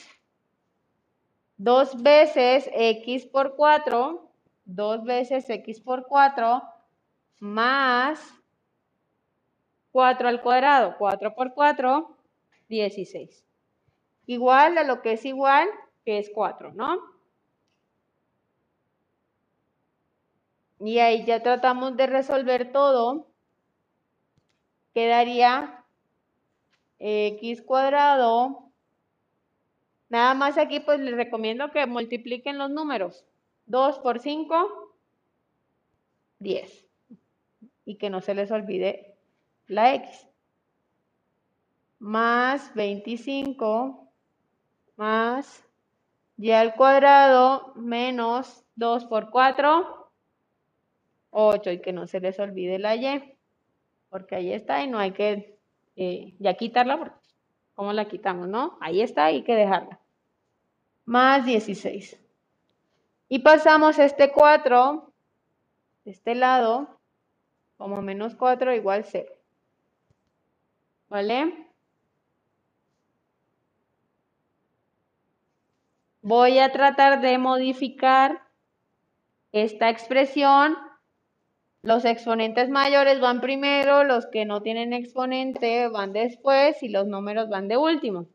Speaker 1: 2 veces x por 4, 2 veces x por 4, más 4 al cuadrado, 4 por 4, 16. Igual a lo que es igual, que es 4, ¿no? Y ahí ya tratamos de resolver todo. Quedaría x cuadrado. Nada más aquí pues les recomiendo que multipliquen los números. 2 por 5, 10. Y que no se les olvide la x. Más 25 más y al cuadrado menos 2 por 4, 8. Y que no se les olvide la y, porque ahí está y no hay que eh, ya quitarla, ¿cómo la quitamos, no? Ahí está, hay que dejarla. Más 16. Y pasamos este 4, de este lado, como menos 4 igual 0. ¿Vale? Voy a tratar de modificar esta expresión. Los exponentes mayores van primero, los que no tienen exponente van después y los números van de último.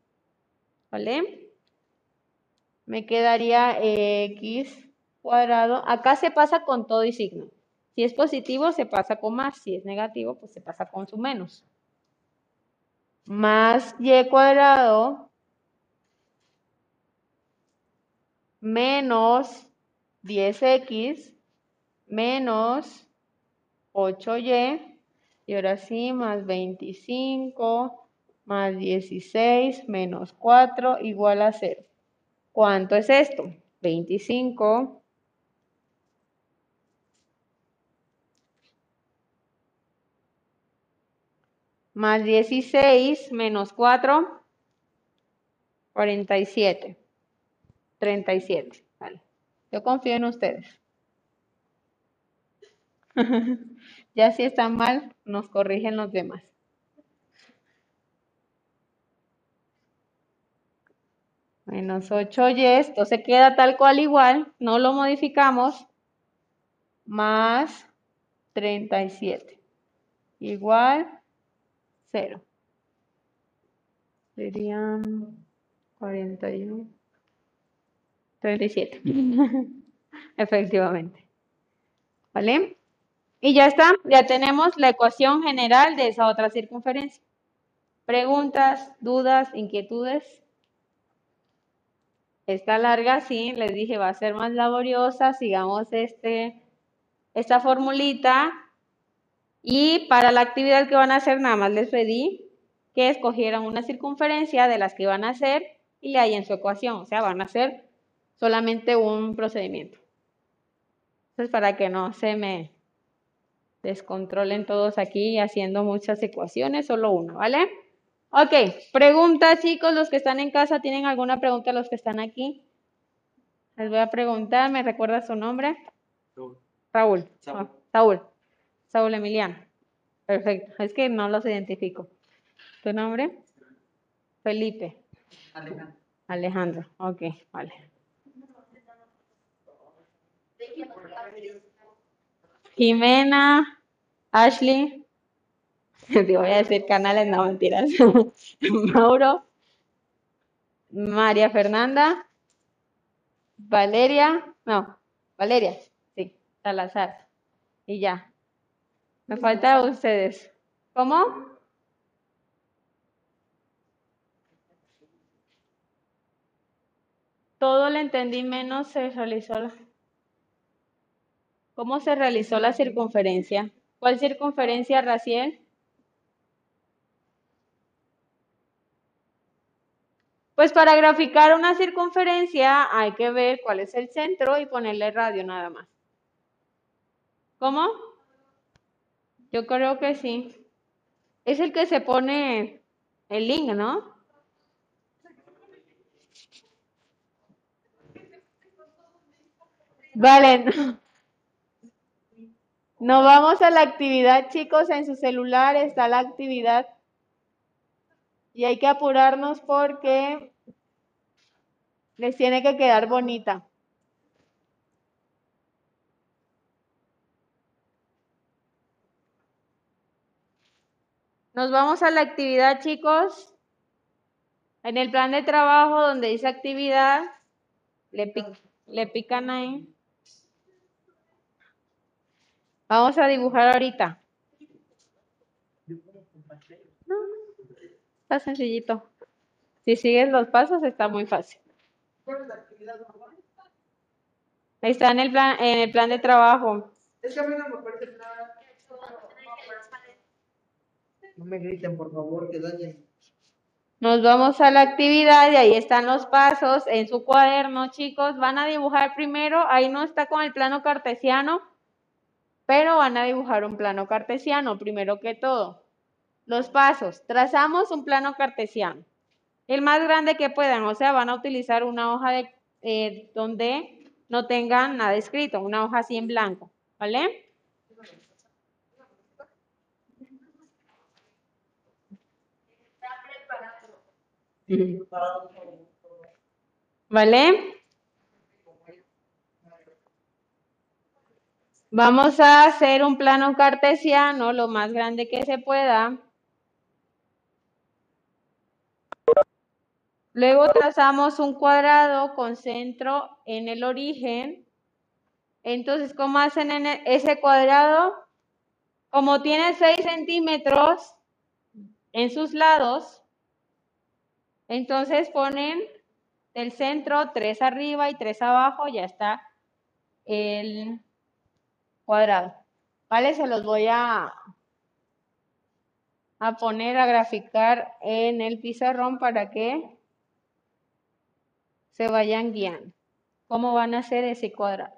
Speaker 1: ¿Vale? Me quedaría x cuadrado. Acá se pasa con todo y signo. Si es positivo, se pasa con más. Si es negativo, pues se pasa con su menos. Más y cuadrado menos 10x menos 8y y ahora sí más 25 más 16 menos 4 igual a 0. ¿Cuánto es esto? 25 más 16 menos 4, 47. 37. Vale. Yo confío en ustedes. ya si están mal, nos corrigen los demás. Menos 8y, esto se queda tal cual igual, no lo modificamos, más 37, igual 0. Serían 41. 37. Efectivamente. ¿Vale? Y ya está, ya tenemos la ecuación general de esa otra circunferencia. Preguntas, dudas, inquietudes. Está larga, sí, les dije, va a ser más laboriosa. Sigamos este, esta formulita. Y para la actividad que van a hacer, nada más les pedí que escogieran una circunferencia de las que van a hacer y le en su ecuación. O sea, van a hacer solamente un procedimiento. Entonces, para que no se me descontrolen todos aquí haciendo muchas ecuaciones, solo uno, ¿vale? Ok, pregunta chicos, los que están en casa, ¿tienen alguna pregunta los que están aquí? Les voy a preguntar, ¿me recuerda su nombre? Raúl. Raúl. Saúl. Saúl. Saúl Emiliano. Perfecto, es que no los identifico. ¿Tu nombre? Felipe. Alejandro. Alejandro, ok, vale. Jimena, Ashley, te voy a decir canales, no mentiras. Mauro, María Fernanda, Valeria, no, Valeria, sí, Salazar. Y ya. Me falta ustedes. ¿Cómo? Todo lo entendí menos se realizó la... ¿Cómo se realizó la circunferencia? ¿Cuál circunferencia, Raciel? Pues para graficar una circunferencia hay que ver cuál es el centro y ponerle radio nada más. ¿Cómo? Yo creo que sí. Es el que se pone el link, ¿no? Vale. Nos vamos a la actividad, chicos. En su celular está la actividad. Y hay que apurarnos porque les tiene que quedar bonita. Nos vamos a la actividad, chicos. En el plan de trabajo donde dice actividad, le, le pican ahí. Vamos a dibujar ahorita. está sencillito. Si sigues los pasos está muy fácil. Está en el plan, en el plan de trabajo. Es que a mí no me parece nada. Me griten, por favor, que dañen. Nos vamos a la actividad y ahí están los pasos en su cuaderno, chicos. Van a dibujar primero, ahí no está con el plano cartesiano, pero van a dibujar un plano cartesiano primero que todo. Los pasos, trazamos un plano cartesiano, el más grande que puedan, o sea, van a utilizar una hoja eh, donde no tengan nada escrito, una hoja así en blanco, ¿vale? ¿Vale? Vamos a hacer un plano cartesiano lo más grande que se pueda. Luego trazamos un cuadrado con centro en el origen. Entonces, ¿cómo hacen en e-, ese cuadrado? Como tiene 6 centímetros en sus lados, entonces ponen el centro 3 arriba y 3 abajo, ya está el cuadrado. ¿Vale? Se los voy a, a poner a graficar en el pizarrón para que se vayan guiando. ¿Cómo van a hacer ese cuadrado?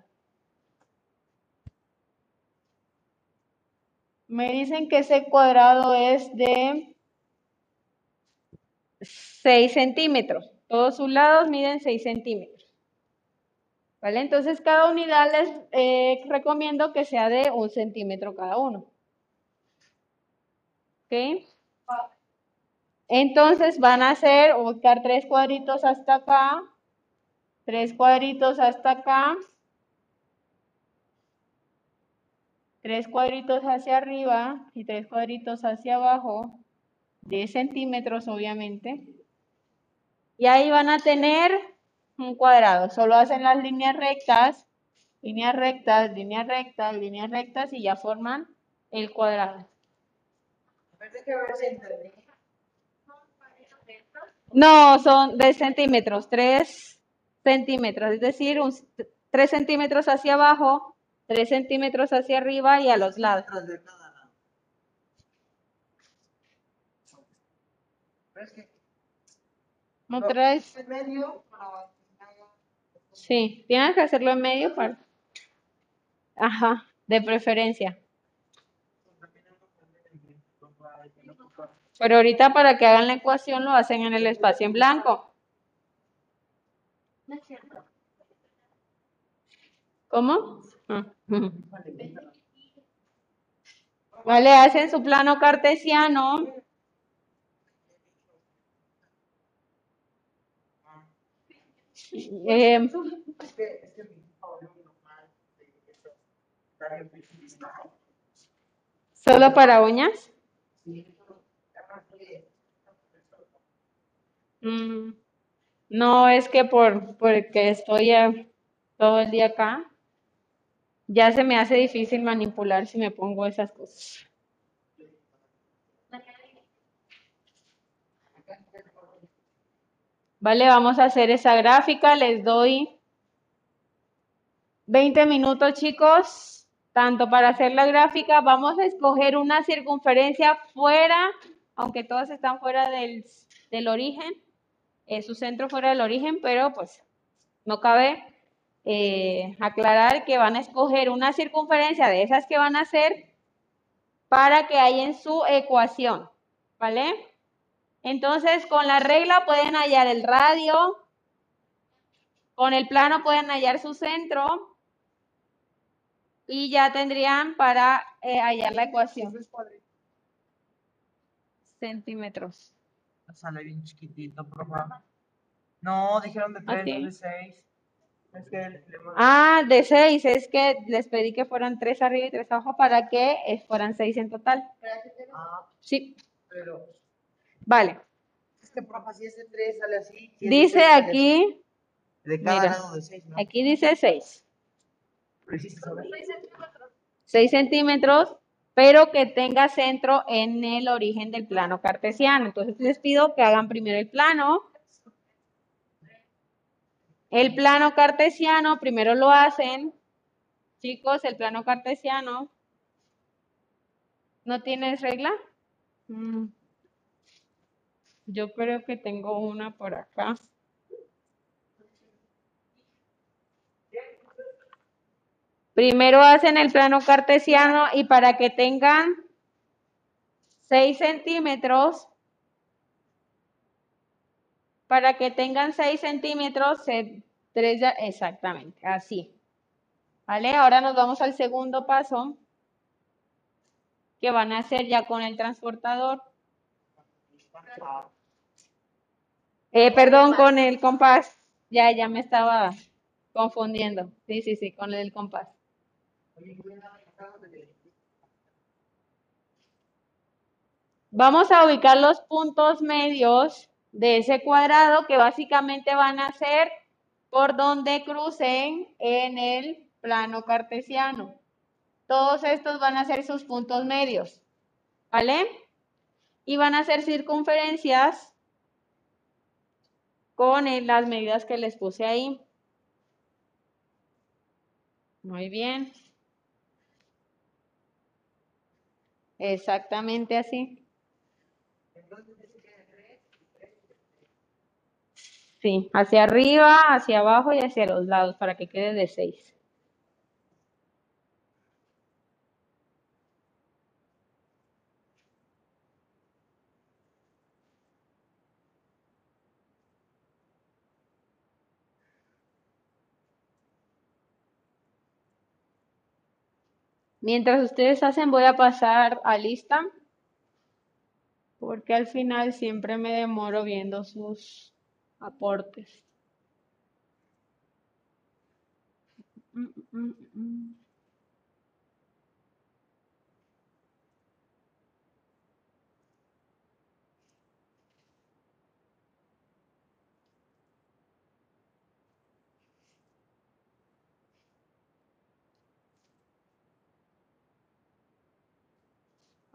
Speaker 1: Me dicen que ese cuadrado es de 6 centímetros. Todos sus lados miden 6 centímetros. ¿Vale? Entonces, cada unidad les eh, recomiendo que sea de un centímetro cada uno. ¿Ok? Entonces, van a hacer, buscar tres cuadritos hasta acá, tres cuadritos hasta acá, tres cuadritos hacia arriba y tres cuadritos hacia abajo. 10 centímetros obviamente. Y ahí van a tener un cuadrado. Solo hacen las líneas rectas, líneas rectas, líneas rectas, líneas rectas y ya forman el cuadrado. No, son de centímetros, 3 centímetros, es decir, un, 3 centímetros hacia abajo, 3 centímetros hacia arriba y a los lados. ¿No traes? En medio Sí, tienes que hacerlo en medio para... Ajá, de preferencia. Pero ahorita para que hagan la ecuación lo hacen en el espacio en blanco. ¿Cómo? Ah. Vale, hacen su plano cartesiano Eh, ¿Solo para uñas? Mm, no, es que por porque estoy todo el día acá, ya se me hace difícil manipular si me pongo esas cosas. Vale, vamos a hacer esa gráfica. Les doy 20 minutos, chicos, tanto para hacer la gráfica. Vamos a escoger una circunferencia fuera, aunque todas están fuera del, origen, eh, su centro fuera del origen, pero pues no cabe eh, aclarar que van a escoger una circunferencia de esas que van a hacer para que hay en su ecuación, ¿vale? Entonces, con la regla pueden hallar el radio, con el plano pueden hallar su centro, y ya tendrían para eh, hallar la ecuación. Centímetros.
Speaker 2: Sale bien chiquitito, por favor. No, dijeron de 3,
Speaker 1: Así.
Speaker 2: no de 6. Es que el- le-
Speaker 1: Ah, de 6, es que les pedí que fueran 3 arriba y 3 abajo para que eh, fueran 6 en total.
Speaker 2: Ah,
Speaker 1: Sí,
Speaker 2: pero
Speaker 1: vale.
Speaker 2: es que, profa, si es de 3 sale así. si es de
Speaker 1: Dice aquí.
Speaker 2: De cada
Speaker 1: mira,
Speaker 2: lado de 6, ¿no?
Speaker 1: aquí dice 6.
Speaker 2: Preciso, ¿verdad?
Speaker 1: 6 centímetros, pero que tenga centro en el origen del plano cartesiano. Entonces les pido que hagan primero el plano. El plano cartesiano, primero lo hacen. Chicos, el plano cartesiano. ¿No tienes regla? Mm. Yo creo que tengo una por acá. Primero hacen el plano cartesiano y para que tengan 6 centímetros, para que tengan 6 centímetros, se tres exactamente, así. ¿Vale? Ahora nos vamos al segundo paso, que van a hacer ya con el transportador. Eh, perdón, con el compás. Ya, ya me estaba confundiendo. Sí, sí, sí, con el compás. Vamos a ubicar los puntos medios de ese cuadrado que básicamente van a ser por donde crucen en el plano cartesiano. Todos estos van a ser sus puntos medios, ¿vale? Y van a ser circunferencias con el- las medidas que les puse ahí. Muy bien. Exactamente así. Sí, hacia arriba, hacia abajo y hacia los lados para que quede de 6. Mientras ustedes hacen, voy a pasar a lista, porque al final siempre me demoro viendo sus aportes. Mm, mm, mm.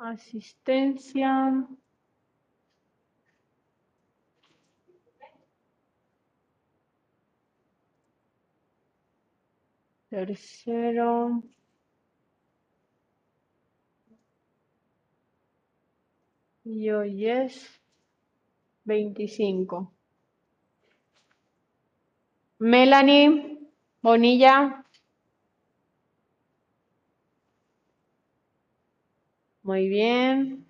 Speaker 1: Asistencia. Tercero. Y hoy es 25. Melanie Bonilla. Muy bien.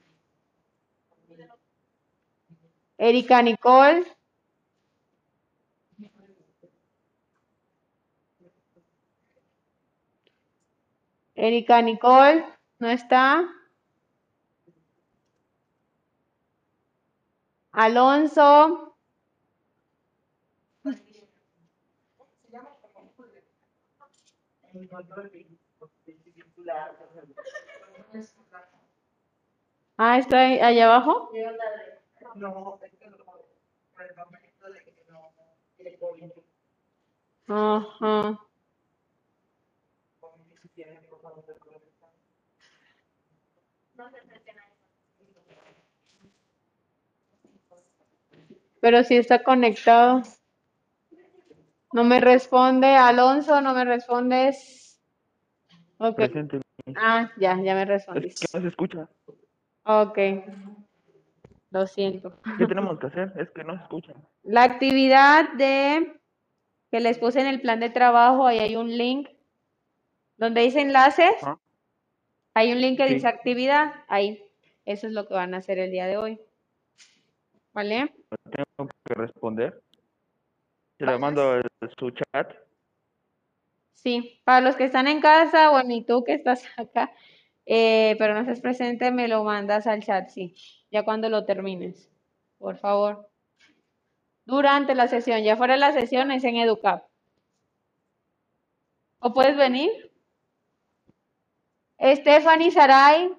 Speaker 1: Erika Nicole. Erika Nicole, ¿no está? Alonso. Ah, está ahí, allá abajo.
Speaker 2: No, es que lo- por el papelito de que no quiere COVID.
Speaker 1: Ajá. Pero sí está conectado. No me responde Alonso, no me respondes. Ok.
Speaker 3: Presente.
Speaker 1: Ah, ya, ya me
Speaker 3: Es que
Speaker 1: respondiste.
Speaker 3: no se escucha.
Speaker 1: Ok. Lo siento.
Speaker 3: ¿Qué tenemos que hacer? Es que no se escucha.
Speaker 1: La actividad de que les puse en el plan de trabajo, ahí hay un link donde dice enlaces. Hay un link que
Speaker 3: Sí.
Speaker 1: dice actividad. Ahí. Eso es lo que van a hacer el día de hoy. ¿Vale?
Speaker 3: Tengo que responder. Se le mando el- su chat.
Speaker 1: Sí, para los que están en casa, bueno, y tú que estás acá, eh, pero no estás presente, me lo mandas al chat, sí, ya cuando lo termines, por favor. Durante la sesión, ya fuera de la sesión es en Educap. ¿O puedes venir? Stephanie Saray.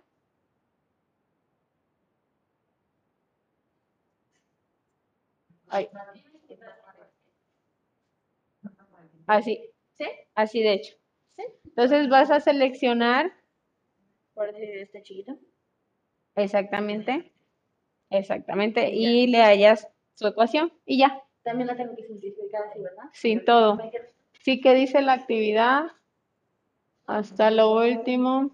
Speaker 1: Ay. Así,
Speaker 4: ¿Sí?
Speaker 1: así de hecho.
Speaker 4: ¿Sí?
Speaker 1: Entonces vas a seleccionar
Speaker 4: Decir este chiquito.
Speaker 1: exactamente, exactamente, y le hallas su ecuación y ya,
Speaker 4: También la tengo que simplificar así, ¿verdad?
Speaker 1: sin todo. Sí que dice la actividad hasta lo último.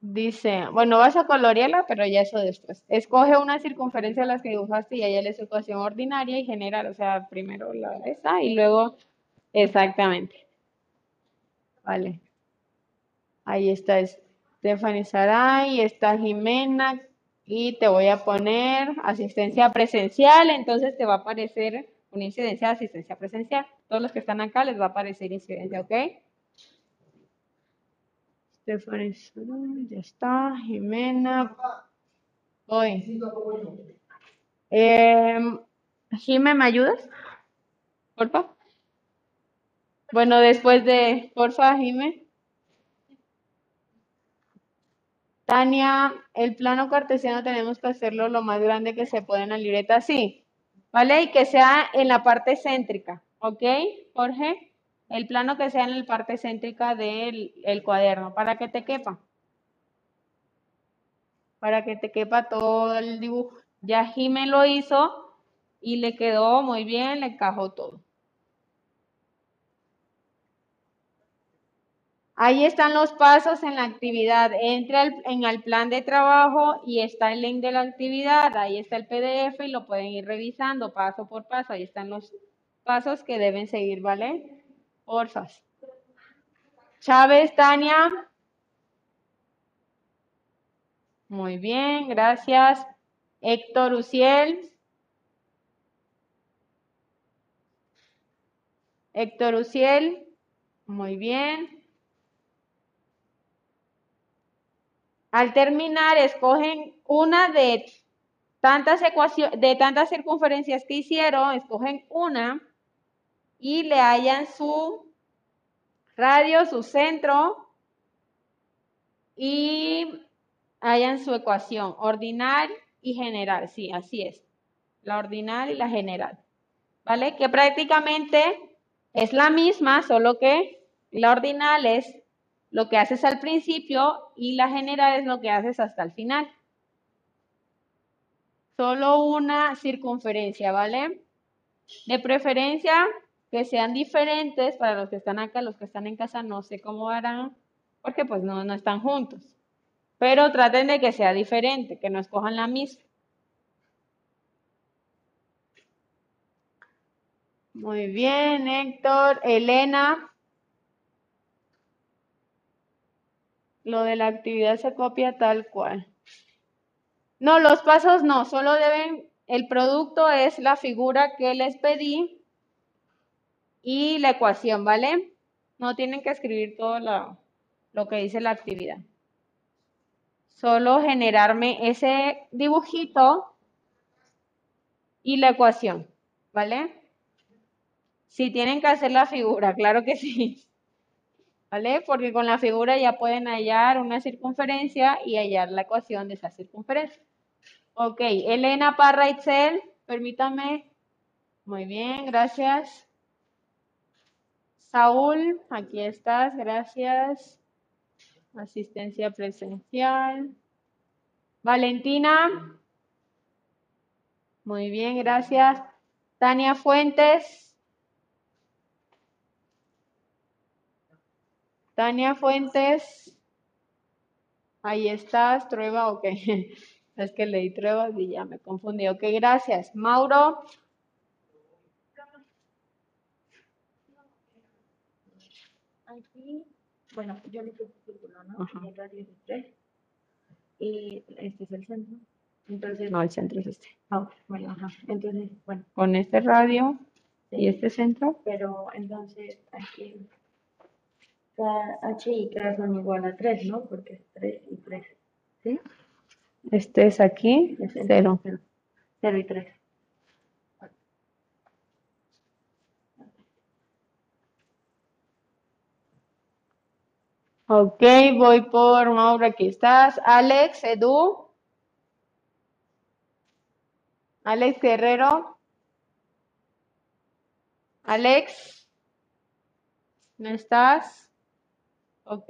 Speaker 1: Dice, bueno, vas a colorearla, pero ya eso después. Escoge una circunferencia de las que dibujaste y allá su ecuación ordinaria y general, o sea, primero la esa y luego exactamente. Vale. Ahí está Stephanie Saray, está Jimena y te voy a poner asistencia presencial, entonces te va a aparecer una incidencia de asistencia presencial. Todos los que están acá les va a aparecer incidencia, ¿ok? Stephanie Saray, ya está, Jimena. Voy. Eh, Jime, ¿me ayudas? Porfa. Bueno, después de, porfa, Jime. Tania, el plano cartesiano tenemos que hacerlo lo más grande que se puede en la libreta, sí, ¿vale? Y que sea en la parte céntrica, ¿ok? Jorge, el plano que sea en la parte céntrica del el cuaderno, para que te quepa. Para que te quepa todo el dibujo. Ya Jime lo hizo y le quedó muy bien, le encajó todo. Ahí están los pasos en la actividad. Entra en el plan de trabajo y está el link de la actividad. Ahí está el PDF y lo pueden ir revisando paso por paso. Ahí están los pasos que deben seguir, ¿vale? Porfas. Chávez, Tania. Muy bien, gracias. Héctor Uciel. Héctor Uciel. Muy bien. Al terminar, escogen una de tantas ecuaciones, de tantas circunferencias que hicieron, escogen una y le hallan su radio, su centro y hallan su ecuación ordinal y general. Sí, así es. La ordinal y la general. ¿Vale? Que prácticamente es la misma, solo que la ordinal es lo que haces al principio y la general es lo que haces hasta el final. Solo una circunferencia, ¿vale? De preferencia que sean diferentes para los que están acá, los que están en casa no sé cómo harán, porque pues no, no están juntos. Pero traten de que sea diferente, que no escojan la misma. Muy bien, Héctor. Elena. Lo de la actividad se copia tal cual. No, los pasos no, solo deben, el producto es la figura que les pedí y la ecuación, ¿vale? No tienen que escribir todo lo, que dice la actividad. Solo generarme ese dibujito y la ecuación, ¿vale? Si tienen que hacer la figura, claro que sí. ¿Vale? Porque con la figura ya pueden hallar una circunferencia y hallar la ecuación de esa circunferencia. Ok, Elena Parra permítame. Muy bien, gracias. Saúl, aquí estás, gracias. Asistencia presencial. Valentina. Muy bien, gracias. Tania Fuentes. Tania Fuentes. Ahí estás, Trueba, ok. Es que leí Trueba y ya me confundí. Ok, gracias. Mauro.
Speaker 4: Aquí, bueno, yo le puse círculo, ¿no?
Speaker 1: Ajá.
Speaker 4: El radio es de tres. Y este es el centro. Entonces,
Speaker 1: No, el centro es este.
Speaker 4: ah, bueno, ajá. Entonces, bueno,
Speaker 1: Con este radio. ¿Y este centro?
Speaker 4: Pero entonces aquí H y K son igual a 3, ¿no? Porque es 3 y 3. ¿Sí?
Speaker 1: Este es aquí,
Speaker 4: Es el-
Speaker 1: cero.
Speaker 4: 0 y 3.
Speaker 1: Ok, voy por Mauro, aquí estás. Alex, Edu. Alex Guerrero. Alex, ¿no estás? Ok.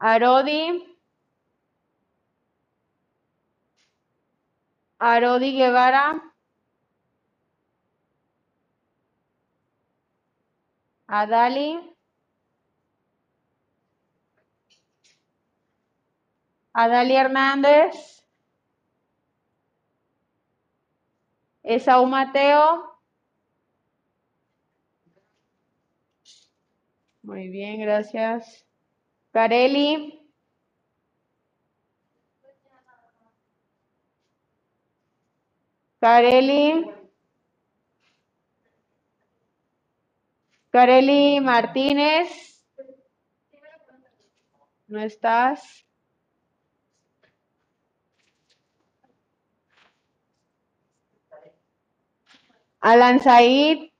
Speaker 1: Arodi. Arodi Guevara. Adali. Adali Hernández. Esaú Mateo. Muy bien, gracias. Careli. Careli. Careli Martínez. ¿No estás? Alan Said.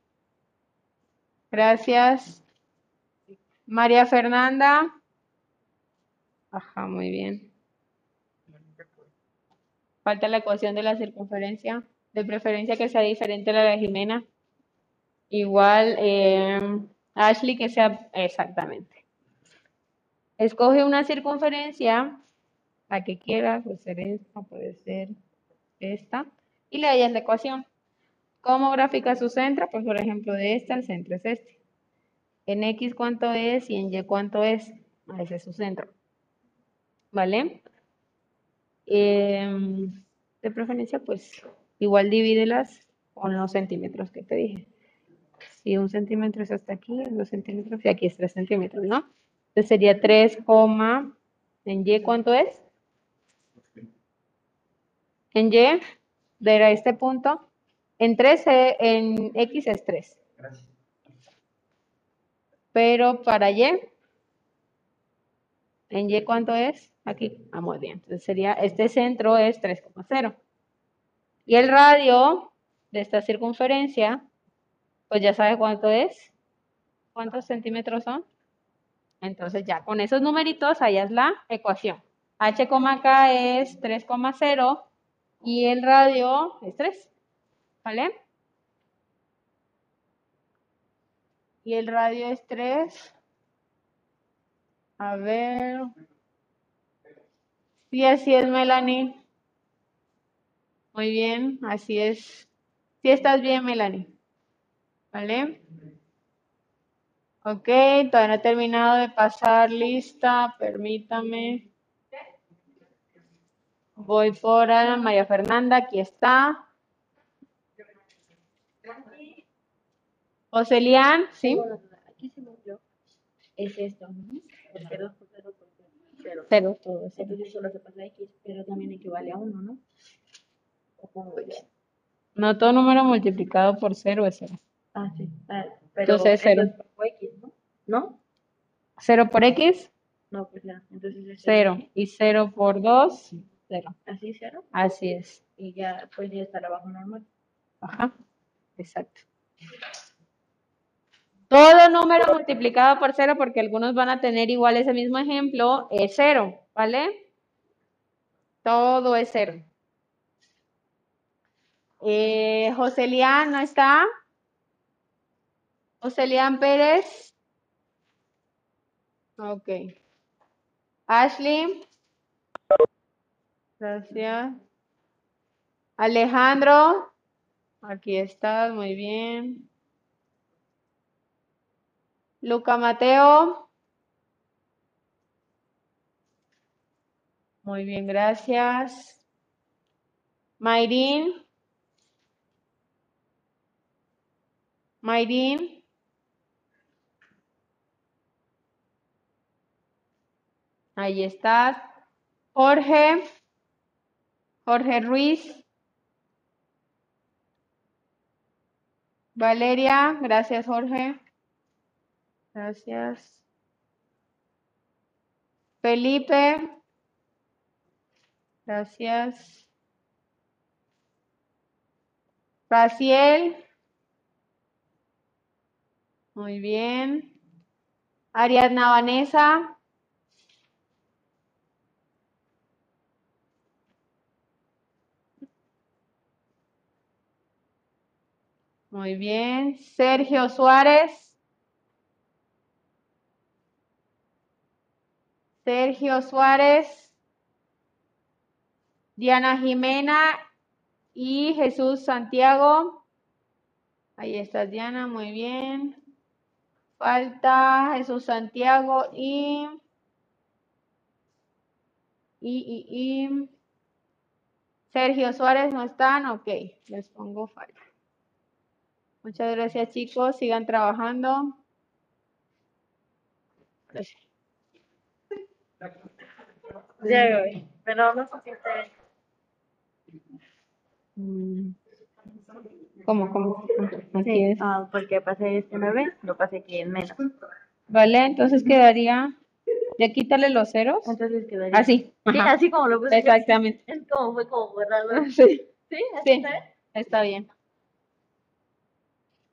Speaker 1: Gracias. María Fernanda. Ajá, muy bien. Falta la ecuación de la circunferencia. De preferencia que sea diferente a la de Jimena. Igual, eh, Ashley, que sea exactamente. Escoge una circunferencia, la que quieras, puede ser esta, puede ser esta, y le hallas la ecuación. ¿Cómo grafica su centro? Pues, por ejemplo, de esta, el centro es este. En X cuánto es y en Y cuánto es. Ese es su centro. ¿Vale? Em, de preferencia, pues, igual divídelas con los centímetros que te dije. Si un centímetro es hasta aquí, dos centímetros, y aquí es tres centímetros, ¿no? Entonces sería 3, en Y, ¿cuánto es? En Y, de este punto, en 3, eh, en X es 3. Pero para Y, en Y, ¿cuánto es? Aquí, ah, muy bien. Entonces sería, este centro es 3,0. Y el radio de esta circunferencia, pues ya sabes cuánto es. ¿Cuántos centímetros son? Entonces ya con esos numeritos hallas la ecuación. H, K es 3,0 y el radio es 3. ¿Vale? Y el radio es 3. A ver. Sí, así es, Melanie. Muy bien, así es. Sí estás bien, Melanie. ¿Vale? Ok, todavía no he terminado de pasar lista, permítame. Voy por Ana María Fernanda, aquí está. Joselian, ¿sí?
Speaker 4: Aquí según yo es esto, ¿no? Porque 2 por 0 por 0.
Speaker 1: Cero, todo eso.
Speaker 4: Entonces solo se pasa X, pero también equivale a 1, ¿no?
Speaker 1: No todo número multiplicado por cero es cero.
Speaker 4: Ah, sí. Ah, pero
Speaker 1: Entonces, cero.
Speaker 4: es por X, ¿no? ¿No?
Speaker 1: Cero por X,
Speaker 4: No, pues ya. Entonces es
Speaker 1: cero. Y cero por dos, cero.
Speaker 4: Así cero.
Speaker 1: Así es.
Speaker 4: Y ya, pues ya estará abajo normal.
Speaker 1: Ajá, exacto. Todo número multiplicado por cero, porque algunos van a tener igual ese mismo ejemplo, es cero, ¿vale? Todo es cero. Eh, Joselian, ¿no está? Joselian Pérez. Ok. Ashley. Gracias. Alejandro. Aquí estás, muy bien. Luca Mateo. Muy bien, gracias. Mayrin. Mayrin. Ahí estás. Jorge. Jorge Ruiz. Valeria, gracias Jorge. Gracias. Felipe, gracias. Raciel, muy bien. Ariadna Vanessa. Muy bien. Sergio Suárez. Sergio Suárez. Diana Jimena y Jesús Santiago. Ahí estás, Diana, muy bien. Falta Jesús Santiago y, y, y, Sergio Suárez no están, ok, les pongo falta. Muchas gracias chicos, sigan trabajando. Gracias.
Speaker 4: Ya, güey. Pero no pusiste.
Speaker 1: Mm. ¿Cómo, cómo? Así
Speaker 4: Sí,
Speaker 1: es.
Speaker 4: ah, porque pasé este 9, lo pasé aquí en menos.
Speaker 1: Vale, entonces quedaría, ya quítale los ceros.
Speaker 4: Entonces quedaría.
Speaker 1: Así.
Speaker 4: Sí,
Speaker 1: ajá.
Speaker 4: así como lo puse.
Speaker 1: Exactamente.
Speaker 4: Es como fue como borrado.
Speaker 1: Sí,
Speaker 4: Sí, así
Speaker 1: sí,
Speaker 4: está bien.
Speaker 1: está bien.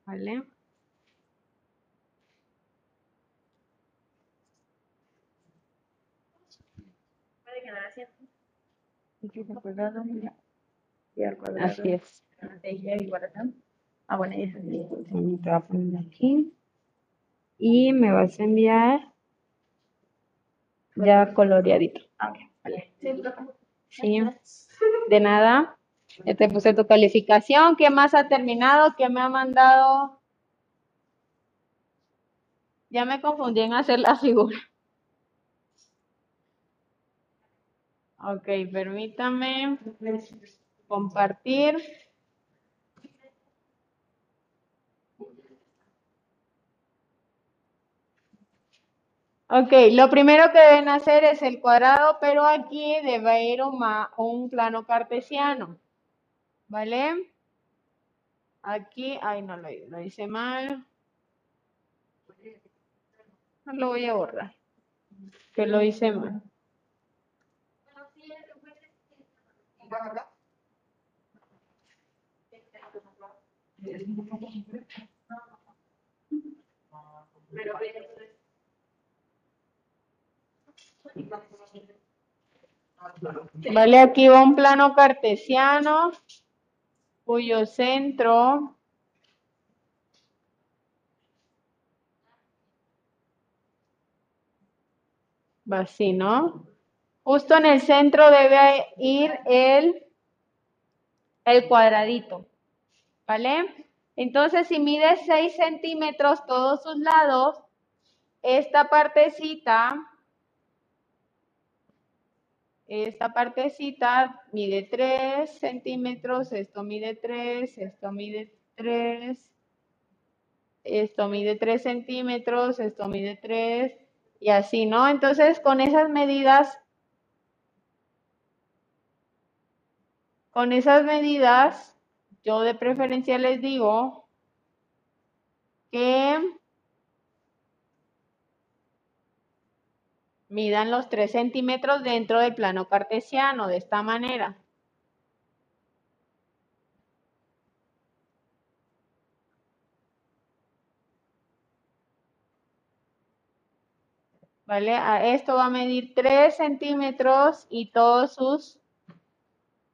Speaker 1: Vale.
Speaker 4: Quedar así. X al cuadrado. Y al cuadrado.
Speaker 1: Así es.
Speaker 4: Ya igual. Ah, bueno, y eso sí.
Speaker 1: Sí, Te voy a poner aquí. Y me vas a enviar ya coloreadito.
Speaker 4: Ah, vale. Sí,
Speaker 1: de nada. Ya te puse tu calificación. ¿Qué más ha terminado? ¿Qué me ha mandado? Ya me confundí en hacer la figura. Ok, permítame compartir. Ok, lo primero que deben hacer es el cuadrado, pero aquí debe ir un, plano cartesiano. ¿Vale? Aquí, ay, no lo, lo hice mal. No lo voy a borrar, que lo hice mal. Vale, aquí va un plano cartesiano cuyo centro va así, ¿no? Justo en el centro debe ir el, el cuadradito, ¿vale? Entonces, si mide 6 centímetros todos sus lados, esta partecita esta partecita mide 3 centímetros, esto mide 3, esto mide 3, esto mide 3 centímetros, esto mide 3 y así, ¿no? Entonces, con esas medidas, con esas medidas, yo de preferencia les digo que midan los 3 centímetros dentro del plano cartesiano, de esta manera. ¿Vale? Esto va a medir 3 centímetros y todos sus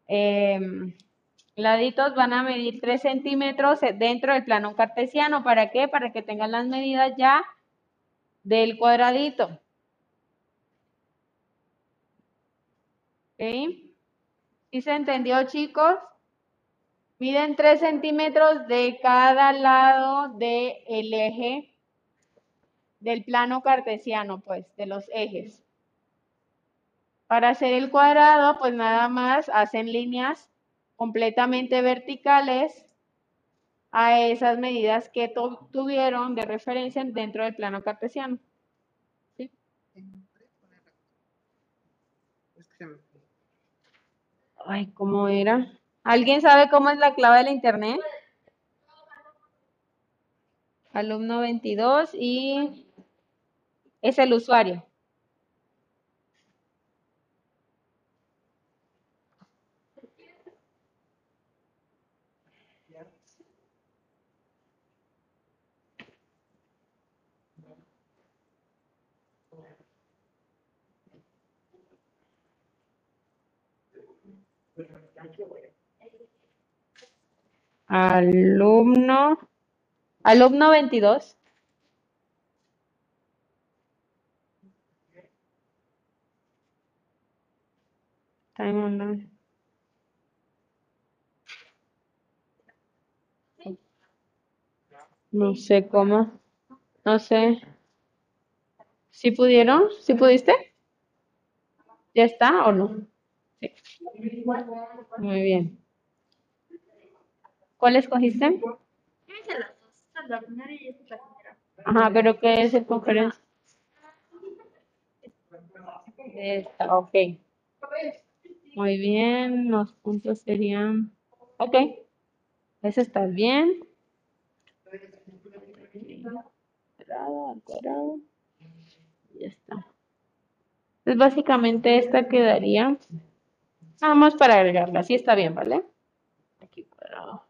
Speaker 1: em, laditos van a medir 3 centímetros dentro del plano cartesiano. ¿Para qué? Para que tengan las medidas ya del cuadradito. ¿Ok? ¿Sí se entendió, chicos? Miden 3 centímetros de cada lado del eje del plano cartesiano, pues, de los ejes. Para hacer el cuadrado, pues nada más hacen líneas completamente verticales a esas medidas que tu- tuvieron de referencia dentro del plano cartesiano. ¿Sí? Ay, ¿cómo era? ¿Alguien sabe cómo es la clave del internet? Alumno 22 y es el usuario. Alumno, alumno 22. Time online. No sé cómo. No sé. ¿Sí pudieron? ¿Sí pudiste? ¿Ya está o no? Sí. Muy bien. ¿Cuál escogiste? Ajá, pero ¿qué es el conferencia? Esta, ok. Muy bien, los puntos serían... Ok, ese está bien. Cuadrado, cuadrado. Ya está. Entonces, básicamente esta quedaría... Nada más para agregarla, así está bien, ¿vale? Aquí cuadrado.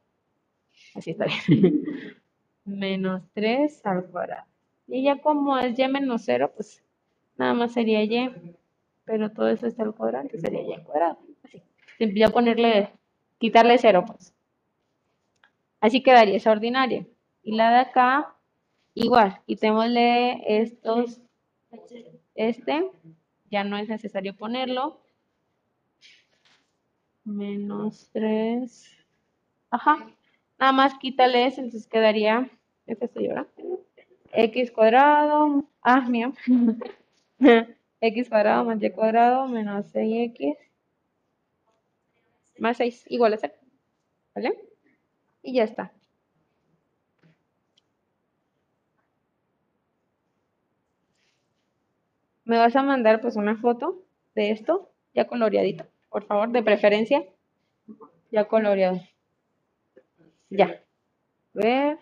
Speaker 1: Así bien. menos 3 al cuadrado. Y ya como es y menos 0, pues nada más sería y. Pero todo eso está al cuadrado, entonces sería y al cuadrado. Así. Ya ponerle, quitarle 0, pues. Así quedaría esa ordinaria. Y la de acá, igual, quitémosle estos, este, ya no es necesario ponerlo. Menos 3. Ajá. Nada más quítale eso, entonces quedaría, este estoy ahora, x cuadrado, ah, mío, x cuadrado más y cuadrado menos 6x más 6 igual a 0, ¿vale? Y ya está. Me vas a mandar pues una foto de esto, ya coloreadito, por favor, de preferencia, ya coloreado. Ya. A ver.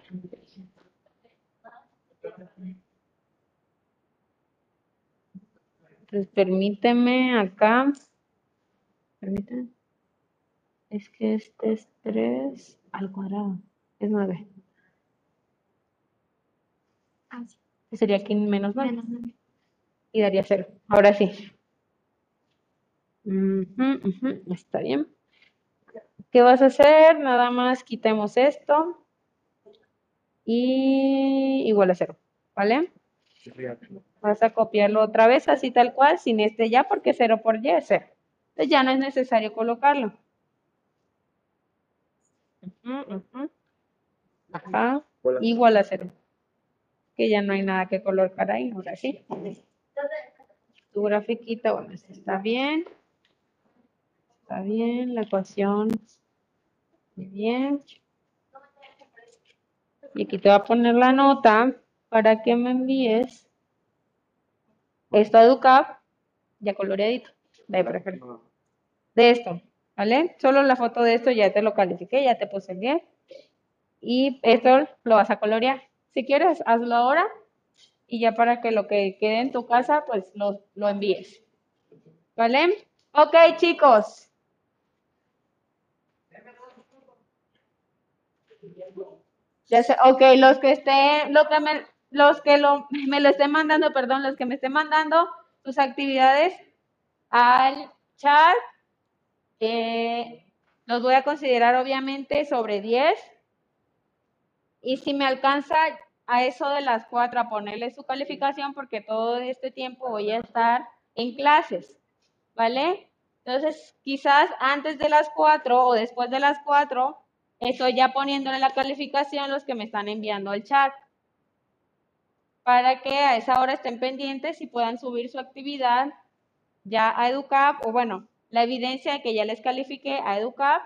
Speaker 1: Entonces, permíteme acá. Permíteme. Es que este es 3 al cuadrado. Es 9.
Speaker 4: Ah, sí.
Speaker 1: Sería aquí menos 9.
Speaker 4: Menos nueve.
Speaker 1: Y daría 0. Ahora sí. Ujú, ujú, Está bien. ¿Qué vas a hacer? Nada más quitemos esto. Y igual a 0. ¿Vale? Vas a copiarlo otra vez así tal cual, sin este ya, porque 0 por y es 0. Entonces ya no es necesario colocarlo. Ajá. Igual a 0. Que ya no hay nada que colocar ahí, ahora sí. Tu grafiquita, bueno, está bien. Está bien, la ecuación. Muy bien. Y aquí te voy a poner la nota para que me envíes esto a EduCap, ya coloreadito, de preferencia. De esto, ¿vale? Solo la foto de esto ya te lo califiqué, ya te puse el 10. Y esto lo vas a colorear. Si quieres, hazlo ahora y ya para que lo que quede en tu casa, pues lo, lo envíes. ¿Vale? Ok, chicos. Ya sé, ok, los que estén, lo que me, los que lo, me lo estén mandando, perdón, los que me estén mandando sus actividades al chat, eh, los voy a considerar obviamente sobre 10. Y si me alcanza a eso de las 4 a ponerle su calificación, porque todo este tiempo voy a estar en clases, ¿vale? Entonces, quizás antes de las 4 o después de las 4 Estoy ya poniéndole la calificación los que me están enviando al chat para que a esa hora estén pendientes y puedan subir su actividad ya a EduCap o bueno, la evidencia de que ya les califique a EduCap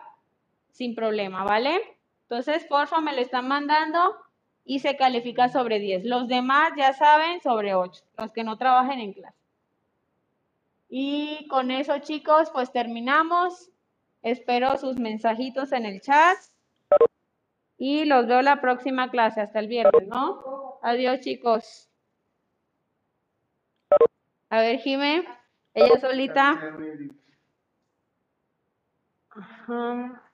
Speaker 1: sin problema, ¿vale? Entonces, porfa, me lo están mandando y se califica sobre 10. Los demás ya saben sobre 8, los que no trabajen en clase. Y con eso, chicos, pues terminamos. Espero sus mensajitos en el chat. Y los veo la próxima clase, hasta el viernes, ¿no? Adiós, chicos. A ver, Jime, ella solita. Ajá.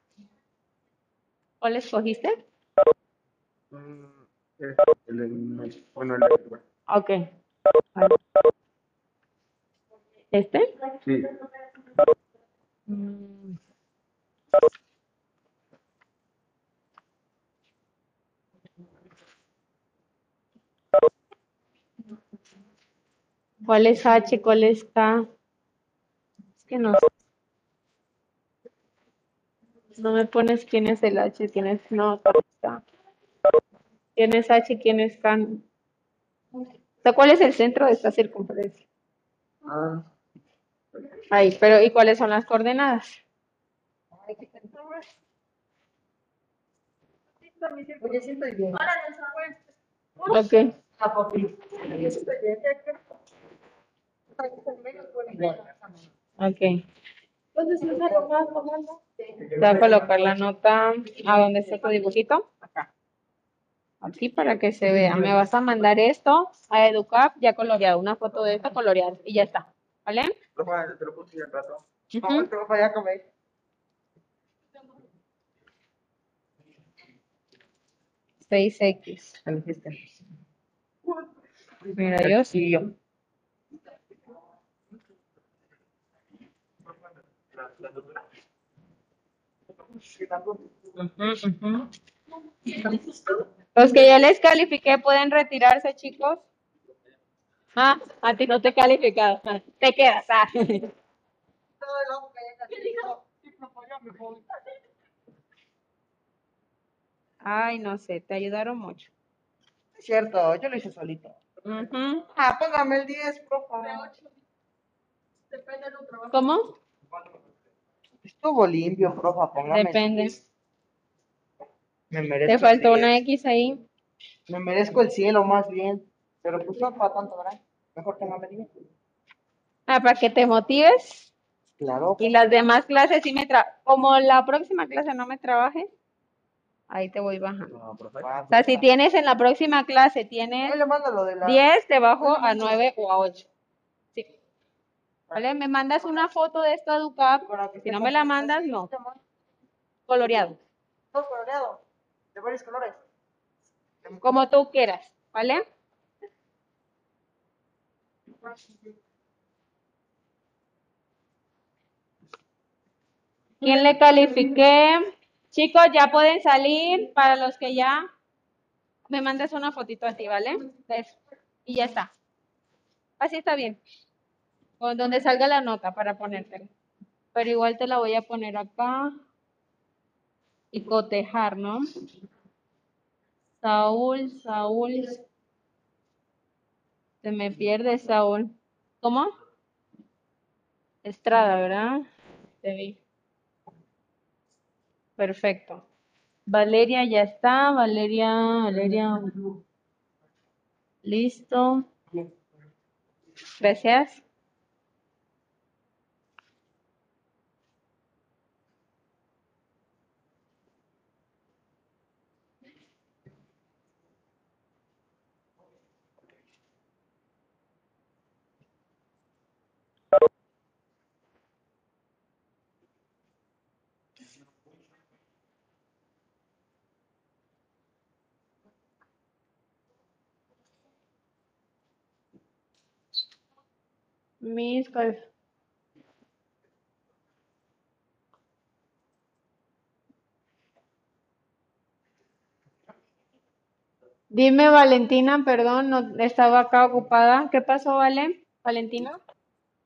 Speaker 1: ¿Cuál escogiste?
Speaker 3: Bueno,
Speaker 1: Ok. ¿Este?
Speaker 3: Sí.
Speaker 1: Mm. ¿Cuál es H? ¿Cuál es K? Es que no sé. No me pones quién es el H, quién es no, ¿cuál es K? ¿Quién es H, quién es K? O sea, ¿cuál es el centro de esta circunferencia?
Speaker 3: Ah,
Speaker 1: Ahí, pero ¿y cuáles son las coordenadas?
Speaker 4: Oye, sí estoy bien.
Speaker 1: Ok. Ok. Entonces, Te voy a colocar la nota a donde está tu dibujito. Acá. Aquí para que se vea. Me vas a mandar esto a Educap ya coloreado. Una foto de esta coloreada. Y ya está. ¿Vale?
Speaker 3: te lo puse al rato.
Speaker 1: Ujú.
Speaker 3: profe, ya comí.
Speaker 1: Seis x Mira, yo sí. Los que ya les califiqué pueden retirarse, chicos. Ah, a ti no te he calificado. Ah, Te quedas. ah. Ay, no sé, te ayudaron mucho.
Speaker 3: Es cierto, yo lo hice solito.
Speaker 1: Ujú.
Speaker 3: Ah, póngame el 10, profe.
Speaker 1: ¿Cómo?
Speaker 3: Estuvo limpio, profe, póngame.
Speaker 1: Depende.
Speaker 3: Me merezco
Speaker 1: Te faltó una
Speaker 3: 10.
Speaker 1: X ahí.
Speaker 3: Me merezco el cielo más bien. Pero pues no para tanto, ¿verdad? Mejor póngame 10.
Speaker 1: Ah, para que te motives.
Speaker 3: Claro.
Speaker 1: Y las demás clases sí me tra... Como la próxima clase no me trabajes, ahí te voy bajando.
Speaker 3: No, profe.
Speaker 1: O sea, si tienes en la próxima clase, tienes
Speaker 3: Oye, manda lo de la...
Speaker 1: 10, te bajo a 9 o a 8. ¿Vale? Me mandas una foto de a.
Speaker 3: Para que
Speaker 1: Si no me la mandas, no. Coloreado.
Speaker 3: Todo coloreado. De varios colores.
Speaker 1: Como tú quieras. ¿Vale? ¿Quién le califiqué? Chicos, ya pueden salir. Para los que ya, me mandas una fotito así, ¿vale? ¿Ves? Y ya está. Así está bien. Donde salga la nota para ponértela. Pero igual te la voy a poner acá. Y cotejar, ¿no? Saúl, Saúl. Se me pierde Saúl. ¿Cómo? Estrada, ¿verdad? Te vi. Perfecto. Valeria ya está. Valeria, Valeria. Listo. Gracias. Mis cal- Dime, Valentina, perdón, no estaba acá ocupada. ¿Qué pasó, Vale? Valentina.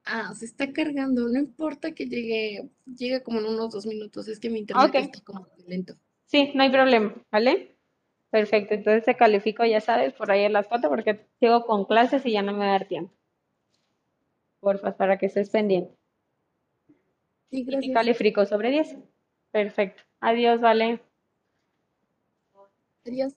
Speaker 5: Ah, se está cargando, no importa que llegue, llegue como en unos dos minutos, es que mi internet está como lento.
Speaker 1: Sí, no hay problema, ¿vale? Perfecto, entonces te califico, ya sabes, por ahí en las fotos porque sigo con clases y ya no me va a dar tiempo. Porfa, para que estés pendiente.
Speaker 5: Sí,
Speaker 1: Y califico sobre 10. Perfecto. Adiós, vale.
Speaker 5: Adiós.